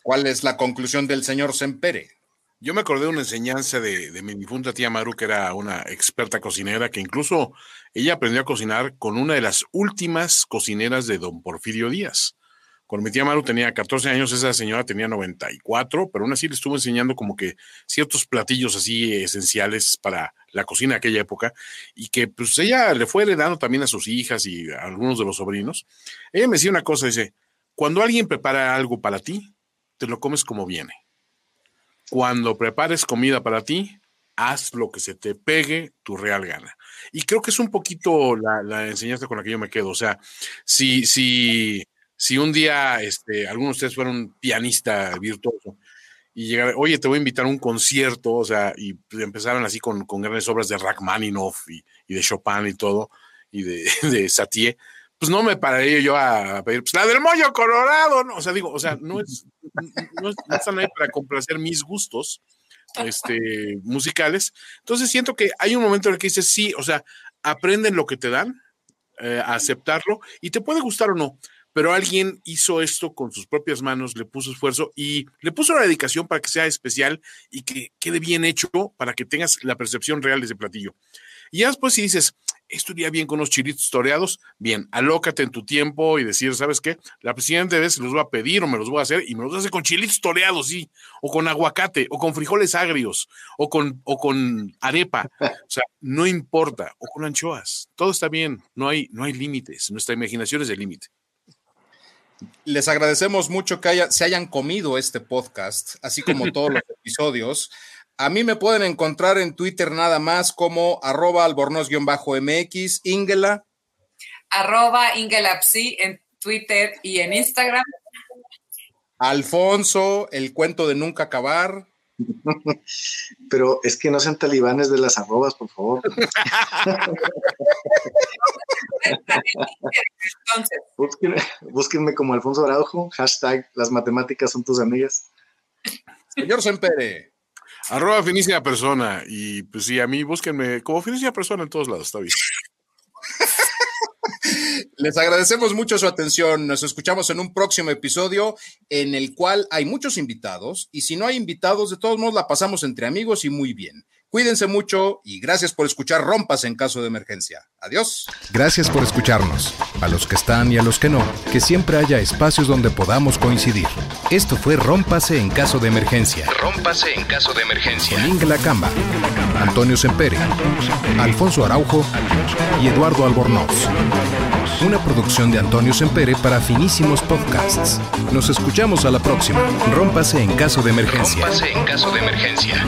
¿Cuál es la conclusión del señor Sempere? Yo me acordé de una enseñanza de, mi difunta tía Maru, que era una experta cocinera, que incluso ella aprendió a cocinar con una de las últimas cocineras de don Porfirio Díaz. Cuando mi tía Maru tenía 14 años, esa señora tenía 94, pero aún así le estuvo enseñando como que ciertos platillos así esenciales para la cocina de aquella época y que pues ella le fue heredando también a sus hijas y a algunos de los sobrinos. Ella me decía una cosa, dice, cuando alguien prepara algo para ti, te lo comes como viene. Cuando prepares comida para ti, haz lo que se te pegue tu real gana. Y creo que es un poquito la, la enseñanza con la que yo me quedo. O sea, si, si, si un día este, alguno de ustedes fuera un pianista virtuoso y llegara, oye, te voy a invitar a un concierto, o sea, y empezaron así con, con grandes obras de Rachmaninoff y, de Chopin y todo, y de, de Satie, pues no me pararía yo a pedir, pues la del mollo colorado, ¿no? O sea, digo, o sea, no es, no, están ahí para complacer mis gustos este, musicales. Entonces siento que hay un momento en el que dices, sí, o sea, aprenden lo que te dan, eh, aceptarlo, y te puede gustar o no pero alguien hizo esto con sus propias manos, le puso esfuerzo y le puso la dedicación para que sea especial y que quede bien hecho para que tengas la percepción real de ese platillo. Y ya después si dices, esto iría bien con unos chilitos toreados. Bien, alócate en tu tiempo y decir, ¿sabes qué? La siguiente vez los voy a pedir o me los voy a hacer y me los hace con chilitos toreados, sí, o con aguacate, o con frijoles agrios, o con, o con arepa. O sea, no importa, o con anchoas. Todo está bien, no hay, no hay límites. Nuestra imaginación es el límite. Les agradecemos mucho que se hayan comido este podcast, así como todos los episodios. A mí me pueden encontrar en Twitter nada más como arroba albornoz-mx, Ingela. Arroba Ingelapsi en Twitter y en Instagram. Alfonso, el cuento de nunca acabar. Pero es que no sean talibanes de las arrobas, por favor. búsquenme, búsquenme, como Alfonso Araujo, hashtag las matemáticas son tus amigas. Señor Sempere. Arroba finísima persona. Y pues sí, a mí búsquenme como finísima persona en todos lados, está bien. Les agradecemos mucho su atención. Nos escuchamos en un próximo episodio en el cual hay muchos invitados y si no hay invitados, de todos modos la pasamos entre amigos y muy bien. Cuídense mucho y gracias por escuchar Rompas en caso de emergencia. Adiós. Gracias por escucharnos. A los que están y a los que no, que siempre haya espacios donde podamos coincidir. Esto fue Rómpase en caso de emergencia. Rómpase en caso de emergencia. Con Camba, Antonio Sempere, Alfonso Araujo y Eduardo Albornoz. Una producción de Antonio Sempere para finísimos podcasts. Nos escuchamos a la próxima. Rómpase en caso de emergencia. Rómpase en caso de emergencia.